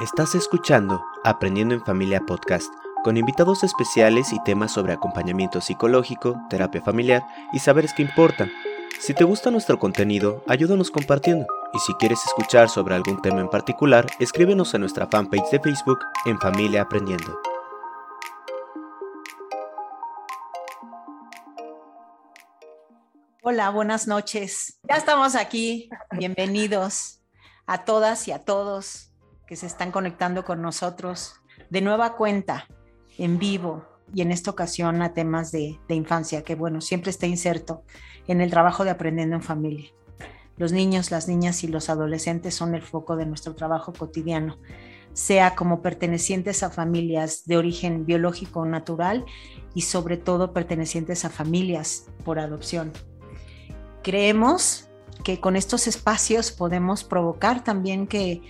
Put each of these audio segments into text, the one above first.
Estás escuchando Aprendiendo en Familia Podcast, con invitados especiales y temas sobre acompañamiento psicológico, terapia familiar y saberes que importan. Si te gusta nuestro contenido, ayúdanos compartiendo. Y si quieres escuchar sobre algún tema en particular, escríbenos a nuestra fanpage de Facebook en Familia Aprendiendo. Hola, buenas noches. Ya estamos aquí. Bienvenidos a todas y a todos que se están conectando con nosotros de nueva cuenta, en vivo y en esta ocasión a temas de, infancia, que bueno, siempre está inserto en el trabajo de aprendiendo en familia. Los niños, las niñas y los adolescentes son el foco de nuestro trabajo cotidiano, sea como pertenecientes a familias de origen biológico o natural y sobre todo pertenecientes a familias por adopción. Creemos que con estos espacios podemos provocar también que,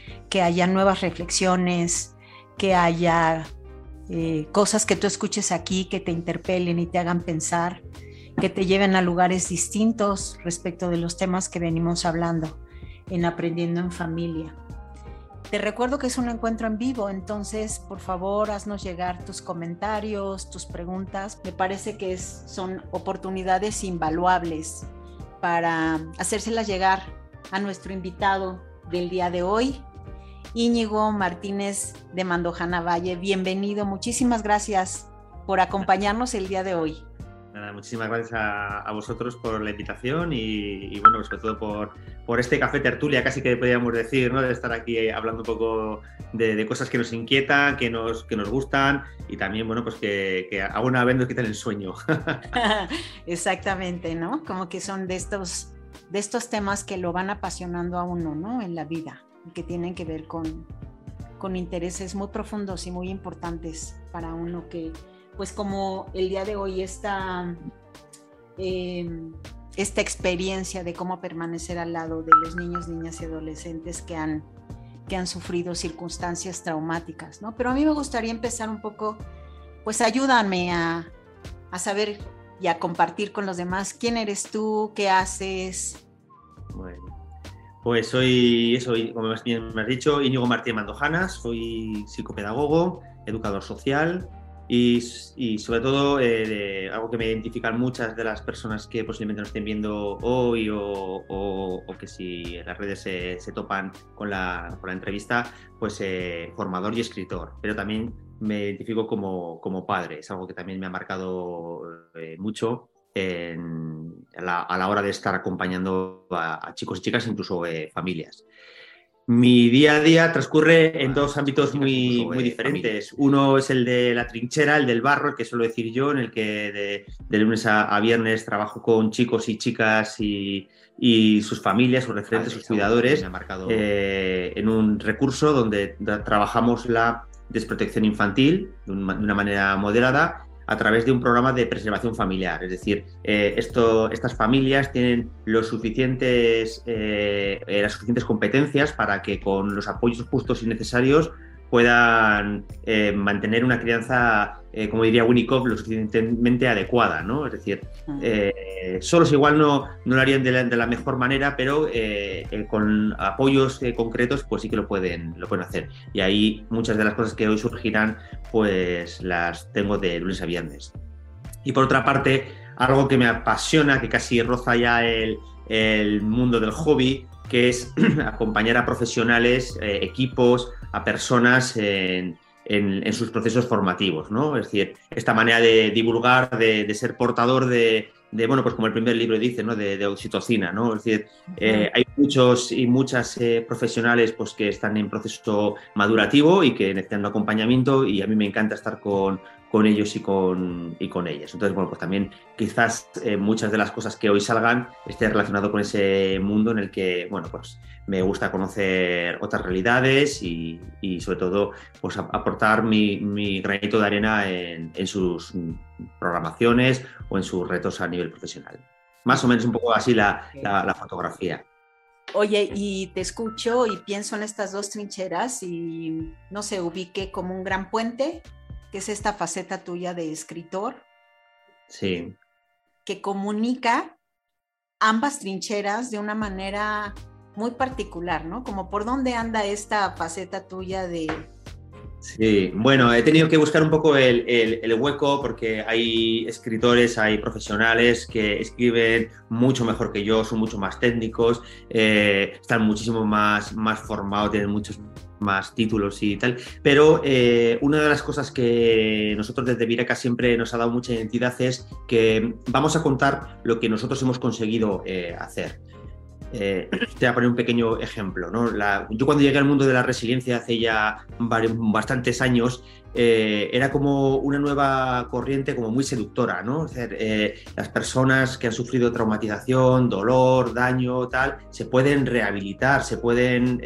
haya nuevas reflexiones, que haya eh, cosas que tú escuches aquí que te interpelen y te hagan pensar que te lleven a lugares distintos respecto de los temas que venimos hablando en Aprendiendo en Familia. Te recuerdo que es un encuentro en vivo, entonces por favor haznos llegar tus comentarios, tus preguntas. Me parece que son oportunidades invaluables para hacérselas llegar a nuestro invitado del día de hoy, Íñigo Martínez de Mandojana Valle. Bienvenido, muchísimas gracias por acompañarnos el día de hoy muchísimas gracias a, vosotros por la invitación y, bueno, sobre todo por, por, este café tertulia, casi que podríamos decir, ¿no? De estar aquí hablando un poco de, cosas que nos inquietan, que nos, que nos gustan y también, bueno, pues que, que alguna vez nos quitan el sueño. Exactamente, ¿no? Como que son de estos, de estos temas que lo van apasionando a uno, ¿no? En la vida, que tienen que ver con, con intereses muy profundos y muy importantes para uno que pues como el día de hoy esta, em, esta experiencia de cómo permanecer al lado de los niños, niñas y adolescentes que han, que han sufrido circunstancias traumáticas, ¿no? Pero a mí me gustaría empezar un poco, pues ayúdame a, a saber y a compartir con los demás quién eres tú, qué haces. Bueno, pues soy, soy como me has dicho, Íñigo Martínez Mandojanas, soy psicopedagogo, educador social, y, sobre todo eh, algo que me identifican muchas de las personas que posiblemente nos estén viendo hoy o, que si en las redes se, topan con la, con la, entrevista, pues eh, formador y escritor, pero también me identifico como, como padre, es algo que también me ha marcado eh, mucho a, la, hora de estar acompañando a, a chicos y chicas, incluso familias. Mi día a día transcurre en dos ámbitos muy, muy diferentes. Uno es el de la trinchera, el del barro, que suelo decir yo, en el que de, lunes a, viernes trabajo con chicos y chicas y, sus familias, sus referentes, sus cuidadores, eh, en un recurso donde trabajamos la desprotección infantil de una manera moderada a través de un programa de preservación familiar. Es decir, eh, esto, estas familias tienen los suficientes, eh, eh, las suficientes competencias para que con los apoyos justos y necesarios puedan mantener una crianza eh, como diría Winnicott, lo suficientemente adecuada, ¿no? Es decir, eh, solos igual no, no lo harían de la, mejor manera, pero eh, con apoyos concretos, pues sí que lo pueden, lo pueden hacer. Y ahí muchas de las cosas que hoy surgirán, pues las tengo de lunes a viernes. Y por otra parte, algo que me apasiona, que casi roza ya el, el mundo del hobby, que es acompañar a profesionales, equipos, a personas en en, sus procesos formativos, ¿no? Es decir, esta manera de divulgar, de, ser portador de, bueno, pues como el primer libro dice, ¿no? De, oxitocina, ¿no? Es decir, eh, hay muchos y muchas eh, profesionales pues, que están en proceso madurativo y que necesitan acompañamiento y a mí me encanta estar con, con ellos y con, y con ellas. Entonces, bueno, pues también quizás eh, muchas de las cosas que hoy salgan estén relacionadas con ese mundo en el que, bueno, pues me gusta conocer otras realidades y, sobre todo, pues aportar mi, granito de arena en, sus programaciones o en sus retos a nivel profesional. Más o menos un poco así la, la fotografía. Oye, y te escucho y pienso en estas dos trincheras y no se ubique como un gran puente que es esta faceta tuya de escritor. Sí. Que comunica ambas trincheras de una manera muy particular, ¿no? Como por dónde anda esta faceta tuya de... Sí, bueno, he tenido que buscar un poco el, hueco porque hay escritores, hay profesionales que escriben mucho mejor que yo, son mucho más técnicos, eh, están muchísimo más, más formados, tienen muchos más títulos y tal. Pero eh, una de las cosas que nosotros desde Vireca siempre nos ha dado mucha identidad es que vamos a contar lo que nosotros hemos conseguido eh, hacer. Eh, te voy a poner un pequeño ejemplo. ¿no? yo cuando llegué al mundo de la resiliencia hace ya bastantes años, eh, era como una nueva corriente como muy seductora. ¿no? Eh, las personas que han sufrido traumatización, dolor, daño, tal, se pueden rehabilitar, se pueden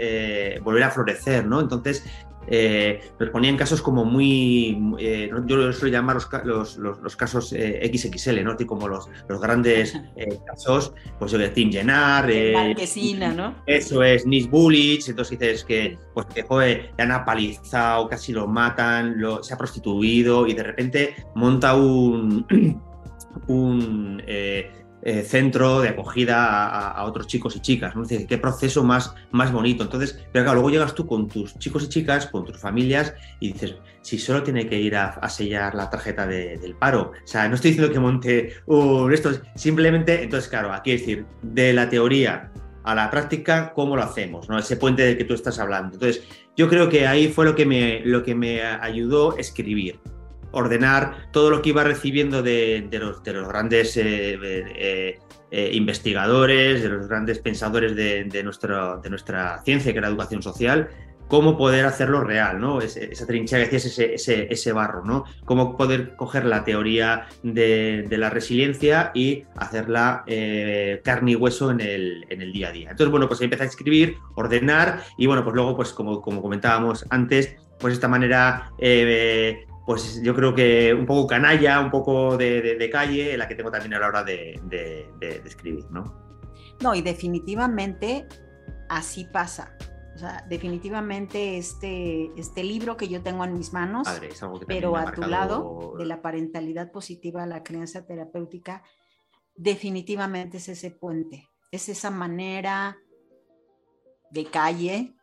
volver a florecer. ¿no? Entonces, eh, nos ponían casos como muy, eh, yo lo suelo llamar los, los, casos eh, XXL, ¿no? como los, los grandes casos, pues de Tim Llenar, ¿no? Eso es, Nis Bullich, entonces dices que, pues que joder, le han apalizado, casi lo matan, lo, se ha prostituido y de repente monta un, un eh, centro de acogida a, otros chicos y chicas. ¿no? qué proceso más, más bonito. Entonces, pero claro, luego llegas tú con tus chicos y chicas, con tus familias y dices, si solo tiene que ir a, sellar la tarjeta del paro. O sea, no estoy diciendo que monte un esto, simplemente, entonces, claro, aquí es decir, de la teoría a la práctica, ¿cómo lo hacemos? ¿no? Ese puente del que tú estás hablando. Entonces, yo creo que ahí fue lo que me, lo que me ayudó a escribir ordenar todo lo que iba recibiendo de, los, grandes eh, eh, eh, investigadores, de los grandes pensadores de, de nuestra ciencia, que era educación social, cómo poder hacerlo real, ¿no? esa trinchera que decías, ese, ese, barro, ¿no? Cómo poder coger la teoría de, la resiliencia y hacerla carne y hueso en el, en el, día a día. Entonces, bueno, pues empieza a escribir, ordenar y, bueno, pues luego, pues como, como comentábamos antes, pues esta manera pues yo creo que un poco canalla, un poco de, calle, la que tengo también a la hora de, escribir, ¿no? No, y definitivamente así pasa. O sea, definitivamente este, este libro que yo tengo en mis manos, pero a tu lado, de la parentalidad positiva a la crianza terapéutica, definitivamente es ese puente, es esa manera de calle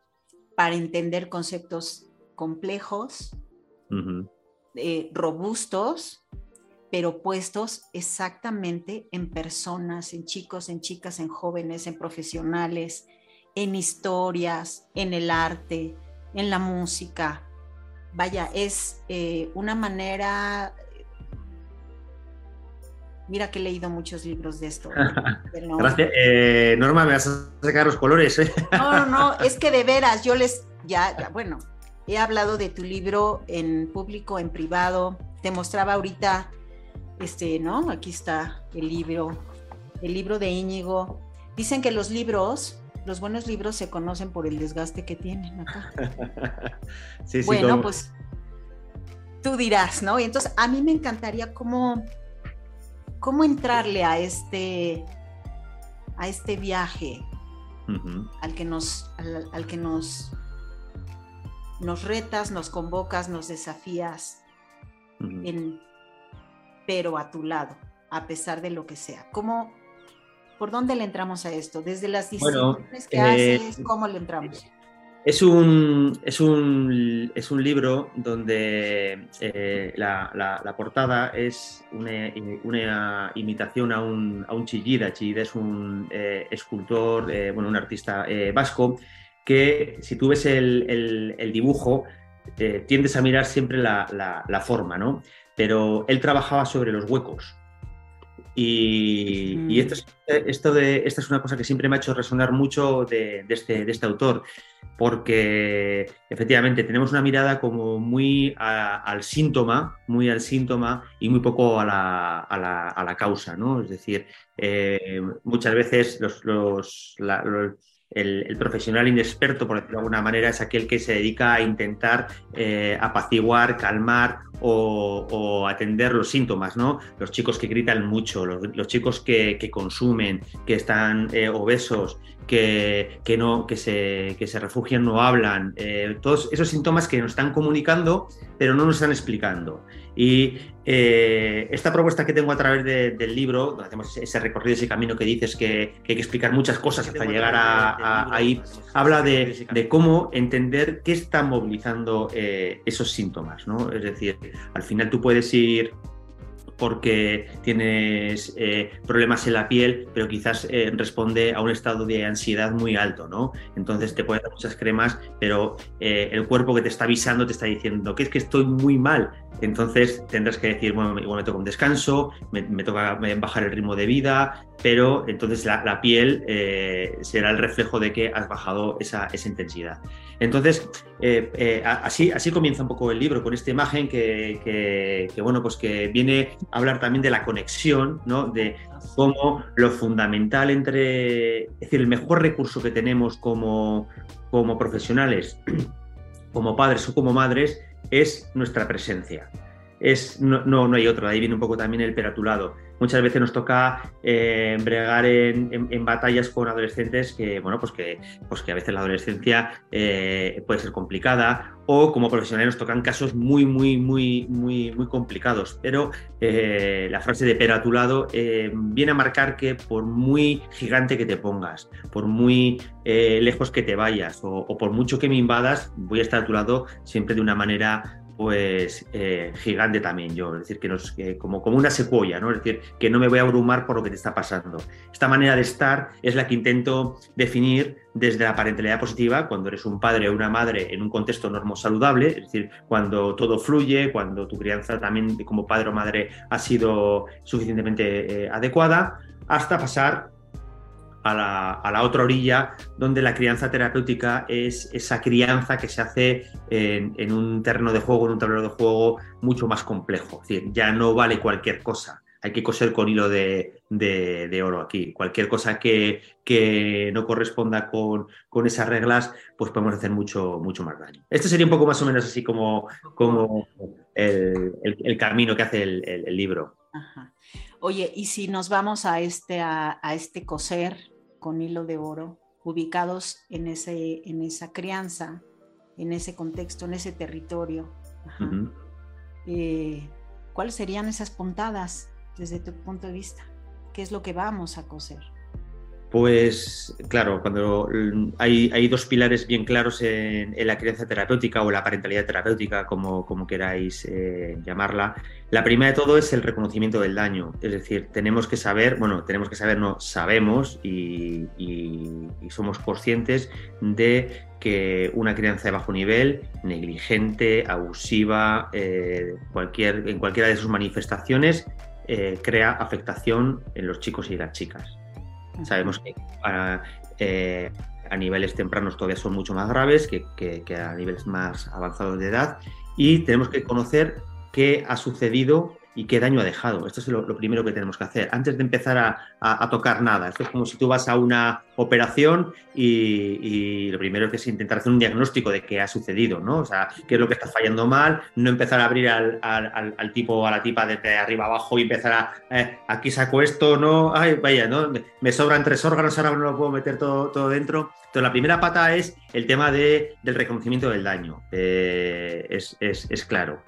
para entender conceptos complejos, eh, robustos, pero puestos exactamente en personas, en chicos, en chicas, en jóvenes, en profesionales, en historias, en el arte, en la música. Vaya, es eh, una manera... Mira que he leído muchos libros de esto. Gracias. Eh, Norma, me vas a sacar los colores. No, no, no, es que de veras, yo les, ya bueno, He hablado de tu libro en público, en privado. Te mostraba ahorita, este, ¿no? Aquí está el libro, el libro de Íñigo. Dicen que los libros, los buenos libros se conocen por el desgaste que tienen acá. sí, sí, bueno, pues tú dirás, ¿no? Y entonces a mí me encantaría cómo, cómo entrarle a este, a este viaje al que nos, al que nos nos retas, nos convocas, nos desafías, pero a tu lado, a pesar de lo que sea. ¿Cómo, ¿Por dónde le entramos a esto? Desde las disciplinas que eh, haces, ¿cómo le entramos? Es un, es un, es un libro donde eh, la, portada es una, imitación a un, a un Chillida. Chillida es un eh, escultor, bueno, un artista vasco que si tú ves el, dibujo, eh, tiendes a mirar siempre la, forma, ¿no? Pero él trabajaba sobre los huecos. Y, esto, es, esto de, esta es una cosa que siempre me ha hecho resonar mucho de, este, este, autor, porque efectivamente tenemos una mirada como muy al síntoma, muy al síntoma y muy poco a la, causa, ¿no? Es decir, eh, muchas veces los, los el, profesional inexperto, por decirlo de alguna manera, es aquel que se dedica a intentar eh, apaciguar, calmar o, atender los síntomas, ¿no? Los chicos que gritan mucho, los, chicos que, consumen, que están eh, obesos, que, no, que, se, que se refugian, no hablan, eh, todos esos síntomas que nos están comunicando, pero no nos están explicando. Y eh, esta propuesta que tengo a través del libro, donde hacemos ese recorrido, ese camino que dices que, hay que explicar muchas cosas hasta llegar a, ahí, habla de, cómo entender qué está movilizando eh, esos síntomas. ¿no? Es decir, al final tú puedes ir porque tienes eh, problemas en la piel, pero quizás eh, responde a un estado de ansiedad muy alto, ¿no? Entonces te puedes dar muchas cremas, pero eh, el cuerpo que te está avisando te está diciendo que es que estoy muy mal. Entonces tendrás que decir, bueno, igual me toca un descanso, me, toca bajar el ritmo de vida, pero entonces la, piel será el reflejo de que has bajado esa, intensidad. Entonces, así, así comienza un poco el libro, con esta imagen que, que, bueno, pues que viene hablar también de la conexión, ¿no? de cómo lo fundamental entre, es decir, el mejor recurso que tenemos como, como profesionales, como padres o como madres, es nuestra presencia. Es, no, no, hay otro, ahí viene un poco también el peratulado muchas veces nos toca eh, bregar en, batallas con adolescentes que, bueno, pues que, pues que a veces la adolescencia eh, puede ser complicada o como profesionales nos tocan casos muy, muy, muy, muy, muy complicados. Pero eh, la frase de pero a tu lado viene a marcar que por muy gigante que te pongas, por muy lejos que te vayas o, o por mucho que me invadas, voy a estar a tu lado siempre de una manera pues eh, gigante también yo, es decir, que como, como una secuoya, ¿no? Es decir, que no me voy a abrumar por lo que te está pasando. Esta manera de estar es la que intento definir desde la parentalidad positiva, cuando eres un padre o una madre en un contexto normo saludable, es decir, cuando todo fluye, cuando tu crianza también como padre o madre ha sido suficientemente eh, adecuada, hasta pasar a la, otra orilla, donde la crianza terapéutica es esa crianza que se hace en, un terreno de juego, en un tablero de juego mucho más complejo. Es decir, ya no vale cualquier cosa. Hay que coser con hilo de, oro aquí. Cualquier cosa que, no corresponda con, con, esas reglas, pues podemos hacer mucho, mucho más daño. Este sería un poco más o menos así como, como el, camino que hace el, libro. Oye, y si nos vamos a este, a este coser, con hilo de oro, ubicados en, ese, en esa crianza, en ese contexto, en ese territorio. Eh, ¿Cuáles serían esas puntadas desde tu punto de vista? ¿Qué es lo que vamos a coser? Pues claro, cuando hay, dos pilares bien claros en, la crianza terapéutica o la parentalidad terapéutica, como, como queráis eh, llamarla. La primera de todo es el reconocimiento del daño. Es decir, tenemos que saber, bueno, tenemos que saber, no, sabemos y, somos conscientes de que una crianza de bajo nivel, negligente, abusiva, eh, cualquier, en cualquiera de sus manifestaciones, eh, crea afectación en los chicos y las chicas. Sabemos que eh, a, niveles tempranos todavía son mucho más graves que, que, a niveles más avanzados de edad y tenemos que conocer qué ha sucedido y qué daño ha dejado. Esto es lo, primero que tenemos que hacer, antes de empezar a, tocar nada. Esto es como si tú vas a una operación y, lo primero que es intentar hacer un diagnóstico de qué ha sucedido, ¿no? O sea, qué es lo que está fallando mal, no empezar a abrir al, al, tipo a la tipa de arriba abajo y empezar a, eh, aquí saco esto, ¿no? Ay, vaya, ¿no? Me sobran tres órganos, ahora no lo puedo meter todo, todo dentro. Entonces, la primera pata es el tema de, del reconocimiento del daño. Eh, es, es, es claro.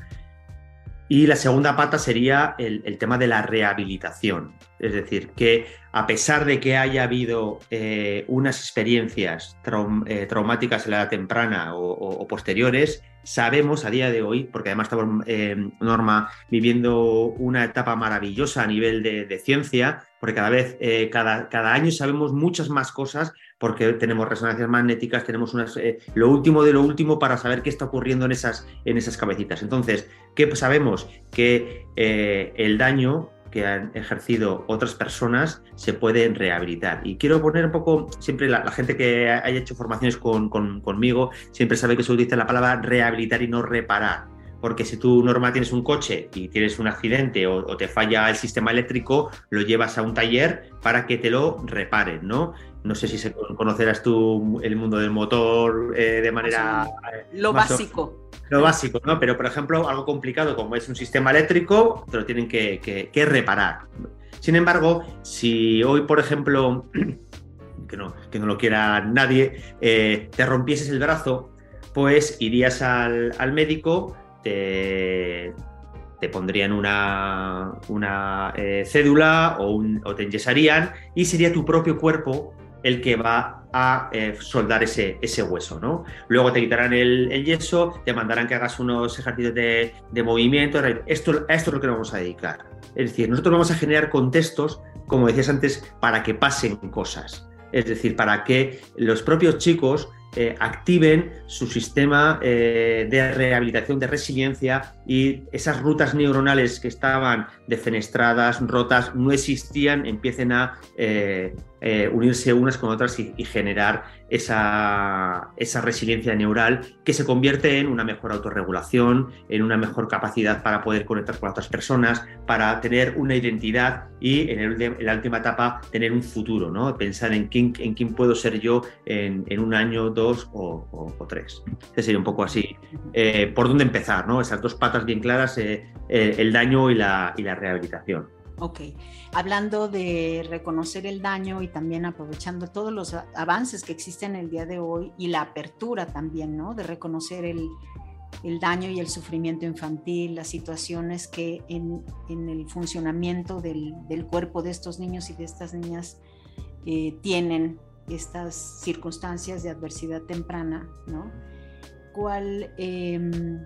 Y la segunda pata sería el, tema de la rehabilitación. Es decir, que a pesar de que haya habido eh, unas experiencias eh, traumáticas en la edad temprana o, posteriores, sabemos a día de hoy, porque además estamos, eh, Norma, viviendo una etapa maravillosa a nivel de, ciencia, porque cada vez, cada, cada año sabemos muchas más cosas porque tenemos resonancias magnéticas, tenemos unas, eh, lo último de lo último para saber qué está ocurriendo en esas, en esas cabecitas. Entonces, ¿qué sabemos? Que eh, el daño que han ejercido otras personas se puede rehabilitar. Y quiero poner un poco, siempre la, gente que haya hecho formaciones con, conmigo, siempre sabe que se utiliza la palabra rehabilitar y no reparar porque si tú, Norma, tienes un coche y tienes un accidente o, te falla el sistema eléctrico, lo llevas a un taller para que te lo reparen, ¿no? No sé si conocerás tú el mundo del motor eh, de manera... Eh, lo básico. lo básico, ¿no? Pero, por ejemplo, algo complicado como es un sistema eléctrico, te lo tienen que, reparar. Sin embargo, si hoy, por ejemplo, que no, que no lo quiera nadie, eh, te rompieses el brazo, pues irías al, médico, te, pondrían una, una eh, cédula o, te enyesarían y sería tu propio cuerpo el que va a eh, soldar ese, ese, hueso, ¿no? Luego te quitarán el, yeso, te mandarán que hagas unos ejercicios de, movimiento. Esto, a esto es lo que nos vamos a dedicar. Es decir, nosotros vamos a generar contextos, como decías antes, para que pasen cosas. Es decir, para que los propios chicos eh, activen su sistema eh, de rehabilitación, de resiliencia y esas rutas neuronales que estaban defenestradas, rotas, no existían, empiecen a eh, unirse unas con otras y, generar esa, esa, resiliencia neural que se convierte en una mejor autorregulación, en una mejor capacidad para poder conectar con otras personas, para tener una identidad y en, la última etapa tener un futuro, ¿no? pensar en quién, en quién puedo ser yo en, un año, dos o, tres. Sería un poco así. Eh, ¿Por dónde empezar? ¿no? Esas dos patas bien claras, eh, el daño y la, y la rehabilitación. Ok, hablando de reconocer el daño y también aprovechando todos los avances que existen el día de hoy y la apertura también, ¿no? De reconocer el, daño y el sufrimiento infantil, las situaciones que en, el funcionamiento del, cuerpo de estos niños y de estas niñas eh, tienen estas circunstancias de adversidad temprana, ¿no? ¿Cuál, em,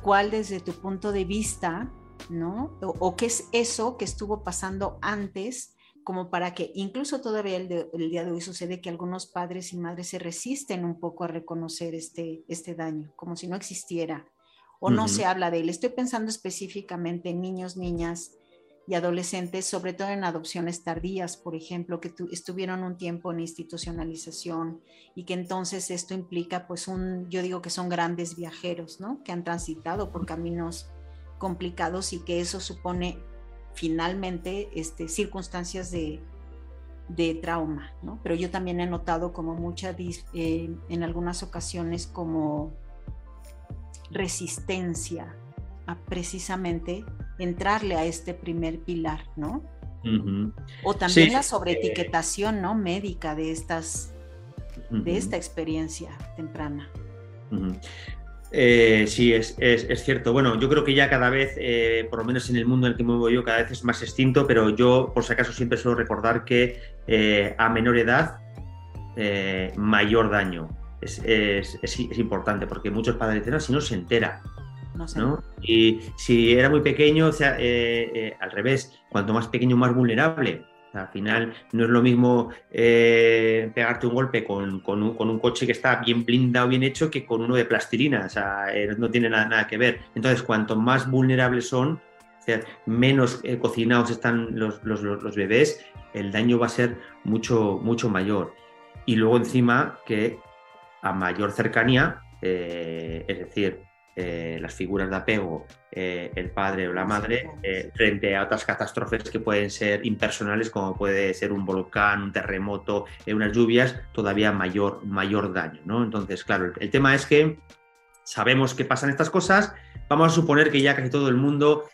¿Cuál desde tu punto de vista ¿no? O, qué es eso que estuvo pasando antes, como para que incluso todavía el, día de hoy sucede que algunos padres y madres se resisten un poco a reconocer este, este daño, como si no existiera, o no se habla de él. Estoy pensando específicamente en niños, niñas y adolescentes, sobre todo en adopciones tardías, por ejemplo, que estuvieron un tiempo en institucionalización y que entonces esto implica, pues, un, yo digo que son grandes viajeros, ¿no? Que han transitado por caminos complicados y que eso supone finalmente este, circunstancias de, trauma, ¿no? Pero yo también he notado como mucha, eh, en algunas ocasiones, como resistencia a precisamente entrarle a este primer pilar, ¿no? O también la sobreetiquetación, ¿no? Médica de estas, de esta experiencia temprana. Eh, sí, es, cierto. Bueno, yo creo que ya cada vez, eh, por lo menos en el mundo en el que me muevo yo, cada vez es más extinto, pero yo, por si acaso, siempre suelo recordar que eh, a menor edad, mayor daño. Es, importante, porque muchos padres dicen, no, si no se entera. No, Y si era muy pequeño, o sea, al revés, cuanto más pequeño, más vulnerable. Al final no es lo mismo eh, pegarte un golpe con, un, coche que está bien blindado, bien hecho, que con uno de plastilina. O sea, eh, no tiene nada, que ver. Entonces, cuanto más vulnerables son, menos eh, cocinados están los, bebés, el daño va a ser mucho, mucho mayor. Y luego encima que a mayor cercanía, es decir, eh, las figuras de apego, eh, el padre o la madre, eh, frente a otras catástrofes que pueden ser impersonales, como puede ser un volcán, un terremoto, unas lluvias, todavía mayor, mayor daño. ¿no? Entonces, claro, el, tema es que sabemos que pasan estas cosas, vamos a suponer que ya casi todo el mundo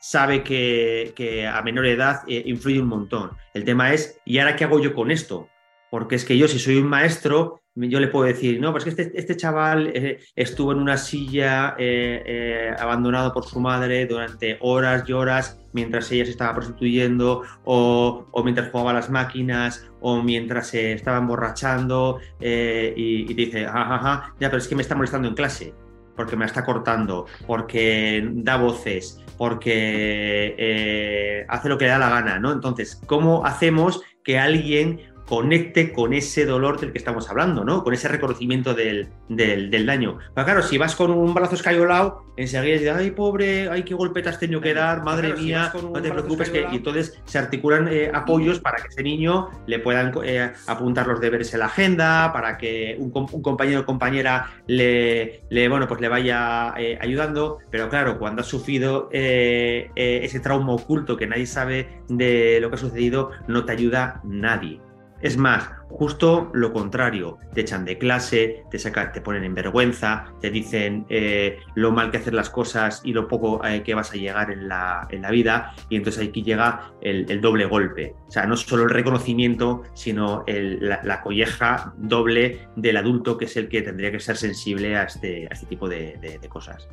sabe que, que, a menor edad influye un montón. El tema es, ¿y ahora qué hago yo con esto? Porque es que yo, si soy un maestro, yo le puedo decir, no, pues que este, este chaval eh, estuvo en una silla eh, eh, abandonado por su madre durante horas y horas mientras ella se estaba prostituyendo o, mientras jugaba las máquinas o mientras se estaba emborrachando y, dice, jajaja, ya, pero es que me está molestando en clase porque me está cortando, porque da voces, porque hace lo que le da la gana, ¿no? Entonces, ¿cómo hacemos que alguien conecte con ese dolor del que estamos hablando, ¿no? Con ese reconocimiento del, daño. Pero claro, si vas con un brazo escayolado, enseguida dices, ay, pobre, ay, qué golpe te has tenido que dar, madre mía, no te preocupes, que... y entonces se articulan eh, apoyos para que ese niño le puedan eh, apuntar los deberes en la agenda, para que un, compañero o compañera le, bueno, pues le vaya eh, ayudando, pero claro, cuando has sufrido ese trauma oculto que nadie sabe de lo que ha sucedido, no te ayuda nadie Es más, justo lo contrario, te echan de clase, te, sacan, te ponen en vergüenza, te dicen eh, lo mal que hacer las cosas y lo poco eh, que vas a llegar en la, en la, vida, y entonces aquí llega el, doble golpe. O sea, no solo el reconocimiento, sino la, colleja doble del adulto, que es el que tendría que ser sensible a este, a este tipo de cosas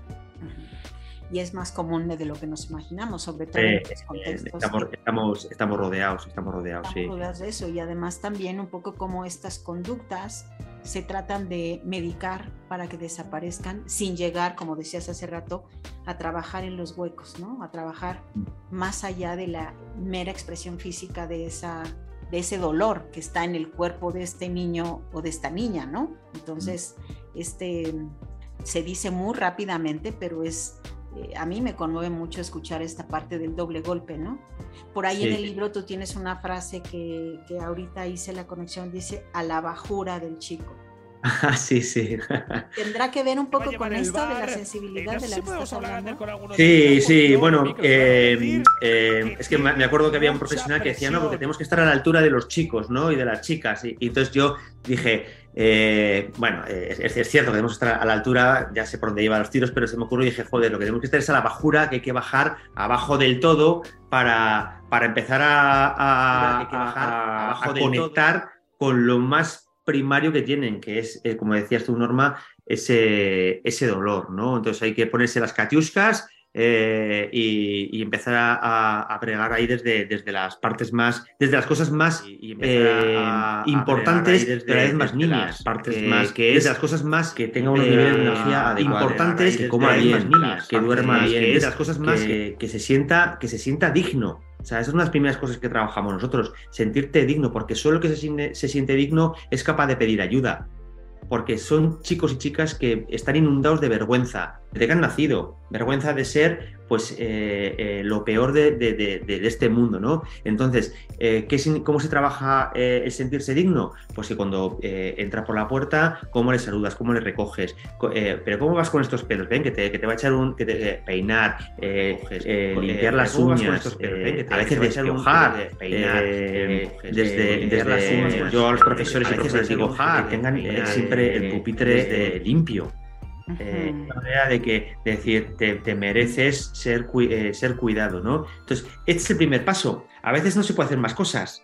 y es más común de lo que nos imaginamos, sobre todo en estos contextos. Estamos, estamos, estamos, rodeados, estamos rodeados, estamos rodeados de eso y además también un poco como estas conductas se tratan de medicar para que desaparezcan sin llegar, como decías hace rato, a trabajar en los huecos, ¿no? A trabajar más allá de la mera expresión física de esa de ese dolor que está en el cuerpo de este niño o de esta niña, ¿no? Entonces, este se dice muy rápidamente, pero es eh, a mí me conmueve mucho escuchar esta parte del doble golpe, ¿no? Por ahí en el libro tú tienes una frase que, que ahorita hice la conexión, dice a la bajura del chico. Ah, sí, sí. ¿Tendrá que ver un poco con esto de la sensibilidad de la que estás hablando? Sí, sí, bueno, eh, eh, es que me acuerdo que había un profesional que decía, no, porque tenemos que estar a la altura de los chicos, ¿no? Y de las chicas. Y, entonces yo dije, eh, bueno, es, cierto que debemos estar a la altura, ya sé por dónde llevan los tiros, pero se me ocurrió y dije, joder, lo que tenemos que estar es a la bajura, que hay que bajar abajo del todo para, para empezar a, a conectar con lo más primario que tienen, que es, eh, como decías tú, Norma, ese, ese dolor, ¿no? Entonces hay que ponerse las catiuscas eh, y, empezar a, a, bregar ahí desde, desde las partes más, desde las cosas más eh, importantes, desde, pero vez más niñas, partes más que es, desde las cosas más que tengan unos niveles de energía importantes, que coma bien, niñas, que duerma bien, desde las cosas más que, que, se sienta, que se sienta digno, o sea, esas son las primeras cosas que trabajamos nosotros, sentirte digno, porque solo el que se se siente digno es capaz de pedir ayuda porque son chicos y chicas que están inundados de vergüenza, de que han nacido, vergüenza de ser pues eh, eh, lo peor de, este mundo, ¿no? Entonces, eh, ¿cómo se trabaja el sentirse digno? Pues que cuando entra por la puerta, ¿cómo le saludas? ¿Cómo le recoges? pero ¿cómo vas con estos pelos? Ven, que te, va a echar un... que te peinar, limpiar las uñas, a veces peinar, desde. Yo a los profesores a veces les digo, que tengan siempre el pupitre limpio. Eh, la manera de que decir, te, mereces ser, eh, ser cuidado, ¿no? Entonces, este es el primer paso. A veces no se puede hacer más cosas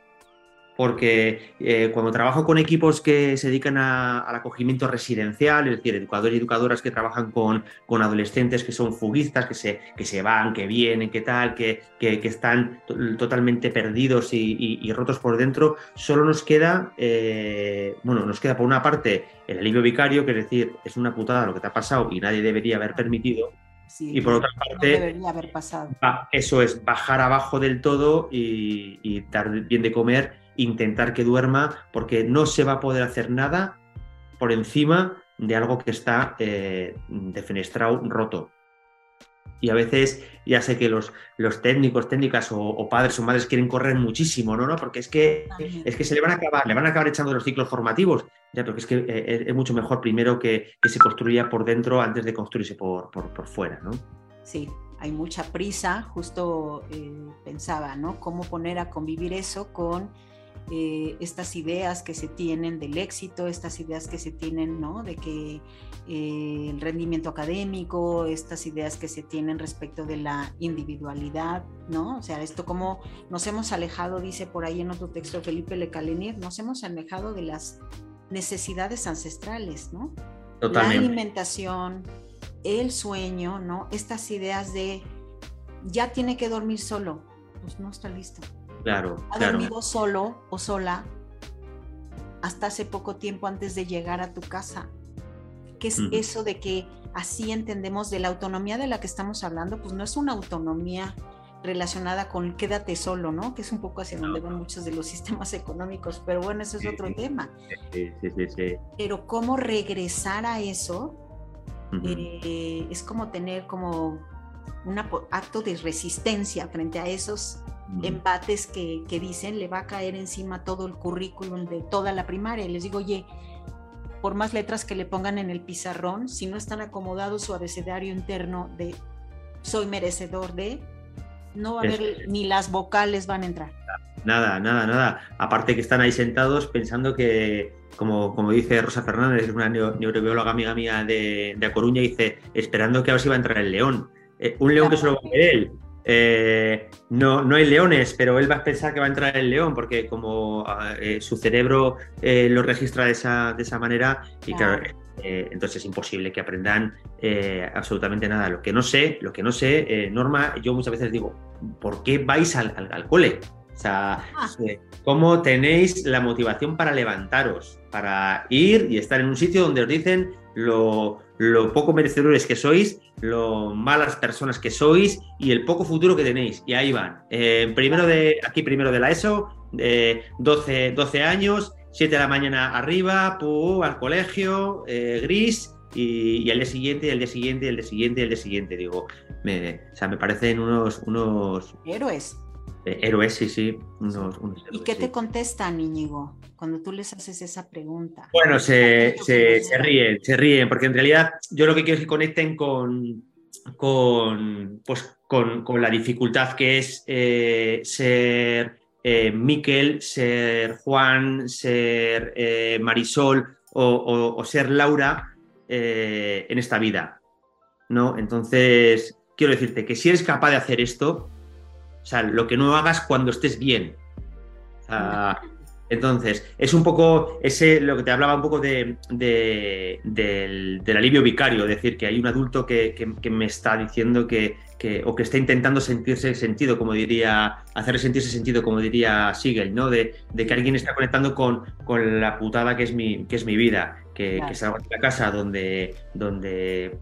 porque eh, cuando trabajo con equipos que se dedican al acogimiento residencial, es decir, educadores y educadoras que trabajan con, con adolescentes que son fuguistas, que se, que se van, que vienen, que tal, que, que, están totalmente perdidos y, rotos por dentro, solo nos queda, eh, bueno, nos queda por una parte el alivio vicario, que es decir, es una putada lo que te ha pasado y nadie debería haber permitido, y por otra parte, debería haber pasado. eso es bajar abajo del todo y, y, dar bien de comer intentar que duerma porque no se va a poder hacer nada por encima de algo que está eh, defenestrado, roto. Y a veces ya sé que los, los técnicos, técnicas o, padres o madres quieren correr muchísimo, ¿no? ¿no? Porque es que, es que se le van a acabar, le van a acabar echando los ciclos formativos. Ya, porque es que eh, es, mucho mejor primero que, que, se construya por dentro antes de construirse por, por, por fuera, ¿no? Sí, hay mucha prisa, justo eh, pensaba, ¿no? Cómo poner a convivir eso con eh, estas ideas que se tienen del éxito, estas ideas que se tienen, ¿no? De que eh, el rendimiento académico, estas ideas que se tienen respecto de la individualidad, ¿no? O sea, esto como nos hemos alejado, dice por ahí en otro texto Felipe Lecalenier, nos hemos alejado de las necesidades ancestrales, ¿no? Totalmente. La alimentación, el sueño, ¿no? Estas ideas de ya tiene que dormir solo, pues no está listo. Claro, ha dormido solo o sola hasta hace poco tiempo antes de llegar a tu casa. ¿Qué es eso de que así entendemos de la autonomía de la que estamos hablando? Pues no es una autonomía relacionada con quédate solo, ¿no? Que es un poco hacia donde van muchos de los sistemas económicos, pero bueno, ese es otro tema. Sí, sí, sí, pero cómo regresar a eso eh, es como tener como un acto de resistencia frente a esos empates que, dicen le va a caer encima todo el currículum de toda la primaria. Y les digo, oye, por más letras que le pongan en el pizarrón, si no están acomodados su abecedario interno de soy merecedor de, no va a haber, ni las vocales van a entrar. Nada, nada, nada. Aparte que están ahí sentados pensando que, como, como dice Rosa Fernández, es una neurobióloga amiga mía de, de Coruña, dice, esperando que a ver si va a entrar el león. Eh, un león que solo va a ver él. Eh, no, no hay leones, pero él va a pensar que va a entrar el león, porque como ah, eh, su cerebro lo registra de esa, de esa manera, y claro, entonces es imposible que aprendan absolutamente nada. Lo que no sé, lo que no sé, Norma, yo muchas veces digo, ¿por qué vais al, al cole? O sea, ah. ¿cómo tenéis la motivación para levantaros, para ir y estar en un sitio donde os dicen lo, poco merecedores que sois, lo malas personas que sois y el poco futuro que tenéis? Y ahí van. Eh, primero de, aquí primero de la ESO, 12, 12 años, 7 de la mañana arriba, al colegio, eh, gris, y, y, al día siguiente, al día siguiente, al día siguiente, al día siguiente. Digo, me, o sea, me parecen unos, unos héroes. Eh, héroes, sí, sí. ¿Y qué te contestan, Íñigo, cuando tú les haces esa pregunta? Bueno, se, ríen, se ríen, porque en realidad yo lo que quiero es que conecten con, con, pues, con, la dificultad que es eh, ser eh, Miquel, ser Juan, ser Marisol o, ser Laura en esta vida. ¿no? Entonces, quiero decirte que si eres capaz de hacer esto, o sea, lo que no hagas cuando estés bien. Entonces, es un poco ese, lo que te hablaba un poco de, del, alivio vicario, es decir, que hay un adulto que, me está diciendo que, o que está intentando sentirse sentido, como diría, hacer sentirse sentido, como diría Siegel, ¿no? De, que alguien está conectando con, con, la putada que es mi, que es mi vida, que, que salgo de la casa donde, donde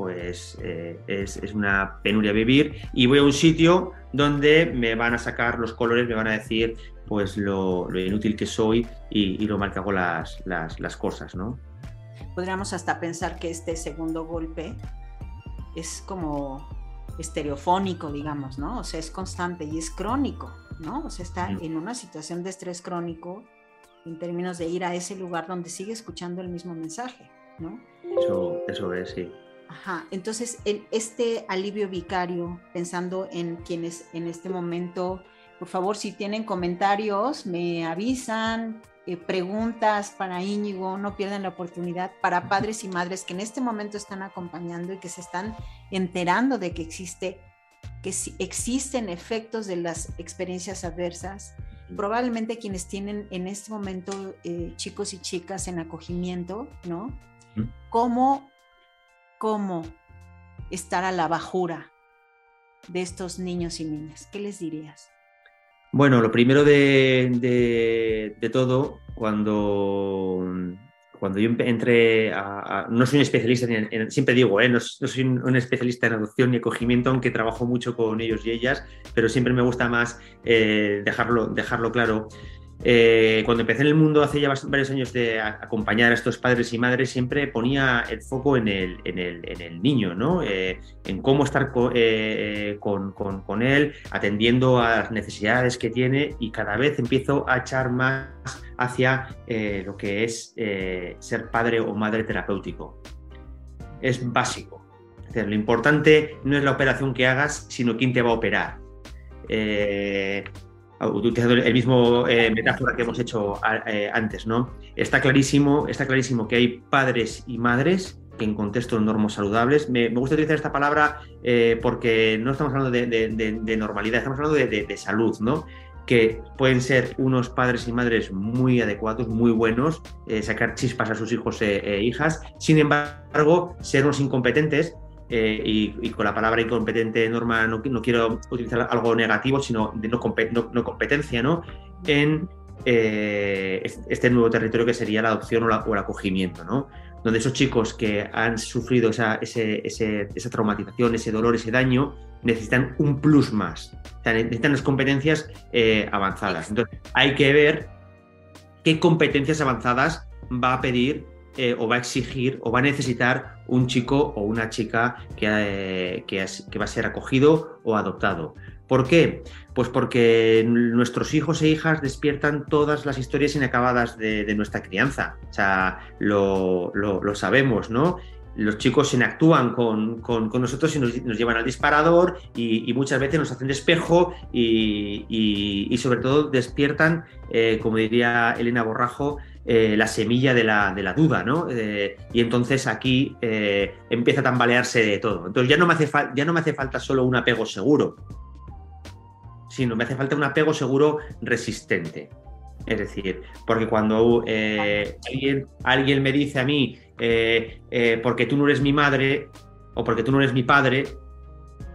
pues eh, es, una penuria vivir y voy a un sitio donde me van a sacar los colores, me van a decir pues lo, inútil que soy y, lo mal que hago las, las, cosas, ¿no? Podríamos hasta pensar que este segundo golpe es como estereofónico, digamos, ¿no? O sea, es constante y es crónico, ¿no? O sea, está en una situación de estrés crónico en términos de ir a ese lugar donde sigue escuchando el mismo mensaje, ¿no? Eso, eso es, sí. Ajá, entonces en este alivio vicario, pensando en quienes en este momento, por favor, si tienen comentarios, me avisan, eh, preguntas para Íñigo, no pierdan la oportunidad para padres y madres que en este momento están acompañando y que se están enterando de que existe, que existen efectos de las experiencias adversas. Probablemente quienes tienen en este momento eh, chicos y chicas en acogimiento, ¿no? ¿Cómo cómo estar a la bajura de estos niños y niñas? ¿Qué les dirías? Bueno, lo primero de, todo, cuando, cuando yo entré a, No soy un especialista, en, siempre digo, ¿eh? no, soy un, especialista en adopción ni acogimiento, aunque trabajo mucho con ellos y ellas, pero siempre me gusta más eh, dejarlo, dejarlo claro. Eh, cuando empecé en el mundo hace ya varios años de acompañar a estos padres y madres, siempre ponía el foco en el, niño, ¿no? Eh, en cómo estar eh, con, él, atendiendo a las necesidades que tiene y cada vez empiezo a echar más hacia lo que es ser padre o madre terapéutico. Es básico. lo importante no es la operación que hagas, sino quién te va a operar utilizando el mismo eh, metáfora que hemos hecho eh, antes, ¿no? Está clarísimo, está clarísimo que hay padres y madres que en contextos normos saludables, me, gusta utilizar esta palabra eh, porque no estamos hablando de, normalidad, estamos hablando de, salud, ¿no? que pueden ser unos padres y madres muy adecuados, muy buenos, sacar chispas a sus hijos e hijas, sin embargo, ser unos incompetentes eh, y, con la palabra incompetente, Norma, no, quiero utilizar algo negativo, sino de no, competencia, ¿no? En eh, este nuevo territorio que sería la adopción o, el acogimiento, ¿no? Donde esos chicos que han sufrido esa, esa traumatización, ese dolor, ese daño, necesitan un plus más, necesitan las competencias eh, avanzadas. Entonces, hay que ver qué competencias avanzadas va a pedir eh, o va a exigir o va a necesitar un chico o una chica que, eh, que, va a ser acogido o adoptado. ¿Por qué? Pues porque nuestros hijos e hijas despiertan todas las historias inacabadas de, nuestra crianza. O sea, lo, sabemos, ¿no? los chicos inactúan con, con, con nosotros y nos, llevan al disparador y, y, muchas veces nos hacen de espejo y, y sobre todo despiertan, eh, como diría Elena Borrajo, eh, la semilla de la, de la duda, ¿no? Eh, y entonces aquí eh, empieza a tambalearse de todo. Entonces ya no, me hace ya no me hace falta solo un apego seguro, sino me hace falta un apego seguro resistente. Es decir, porque cuando alguien, alguien, me dice a mí, porque tú no eres mi madre o porque tú no eres mi padre,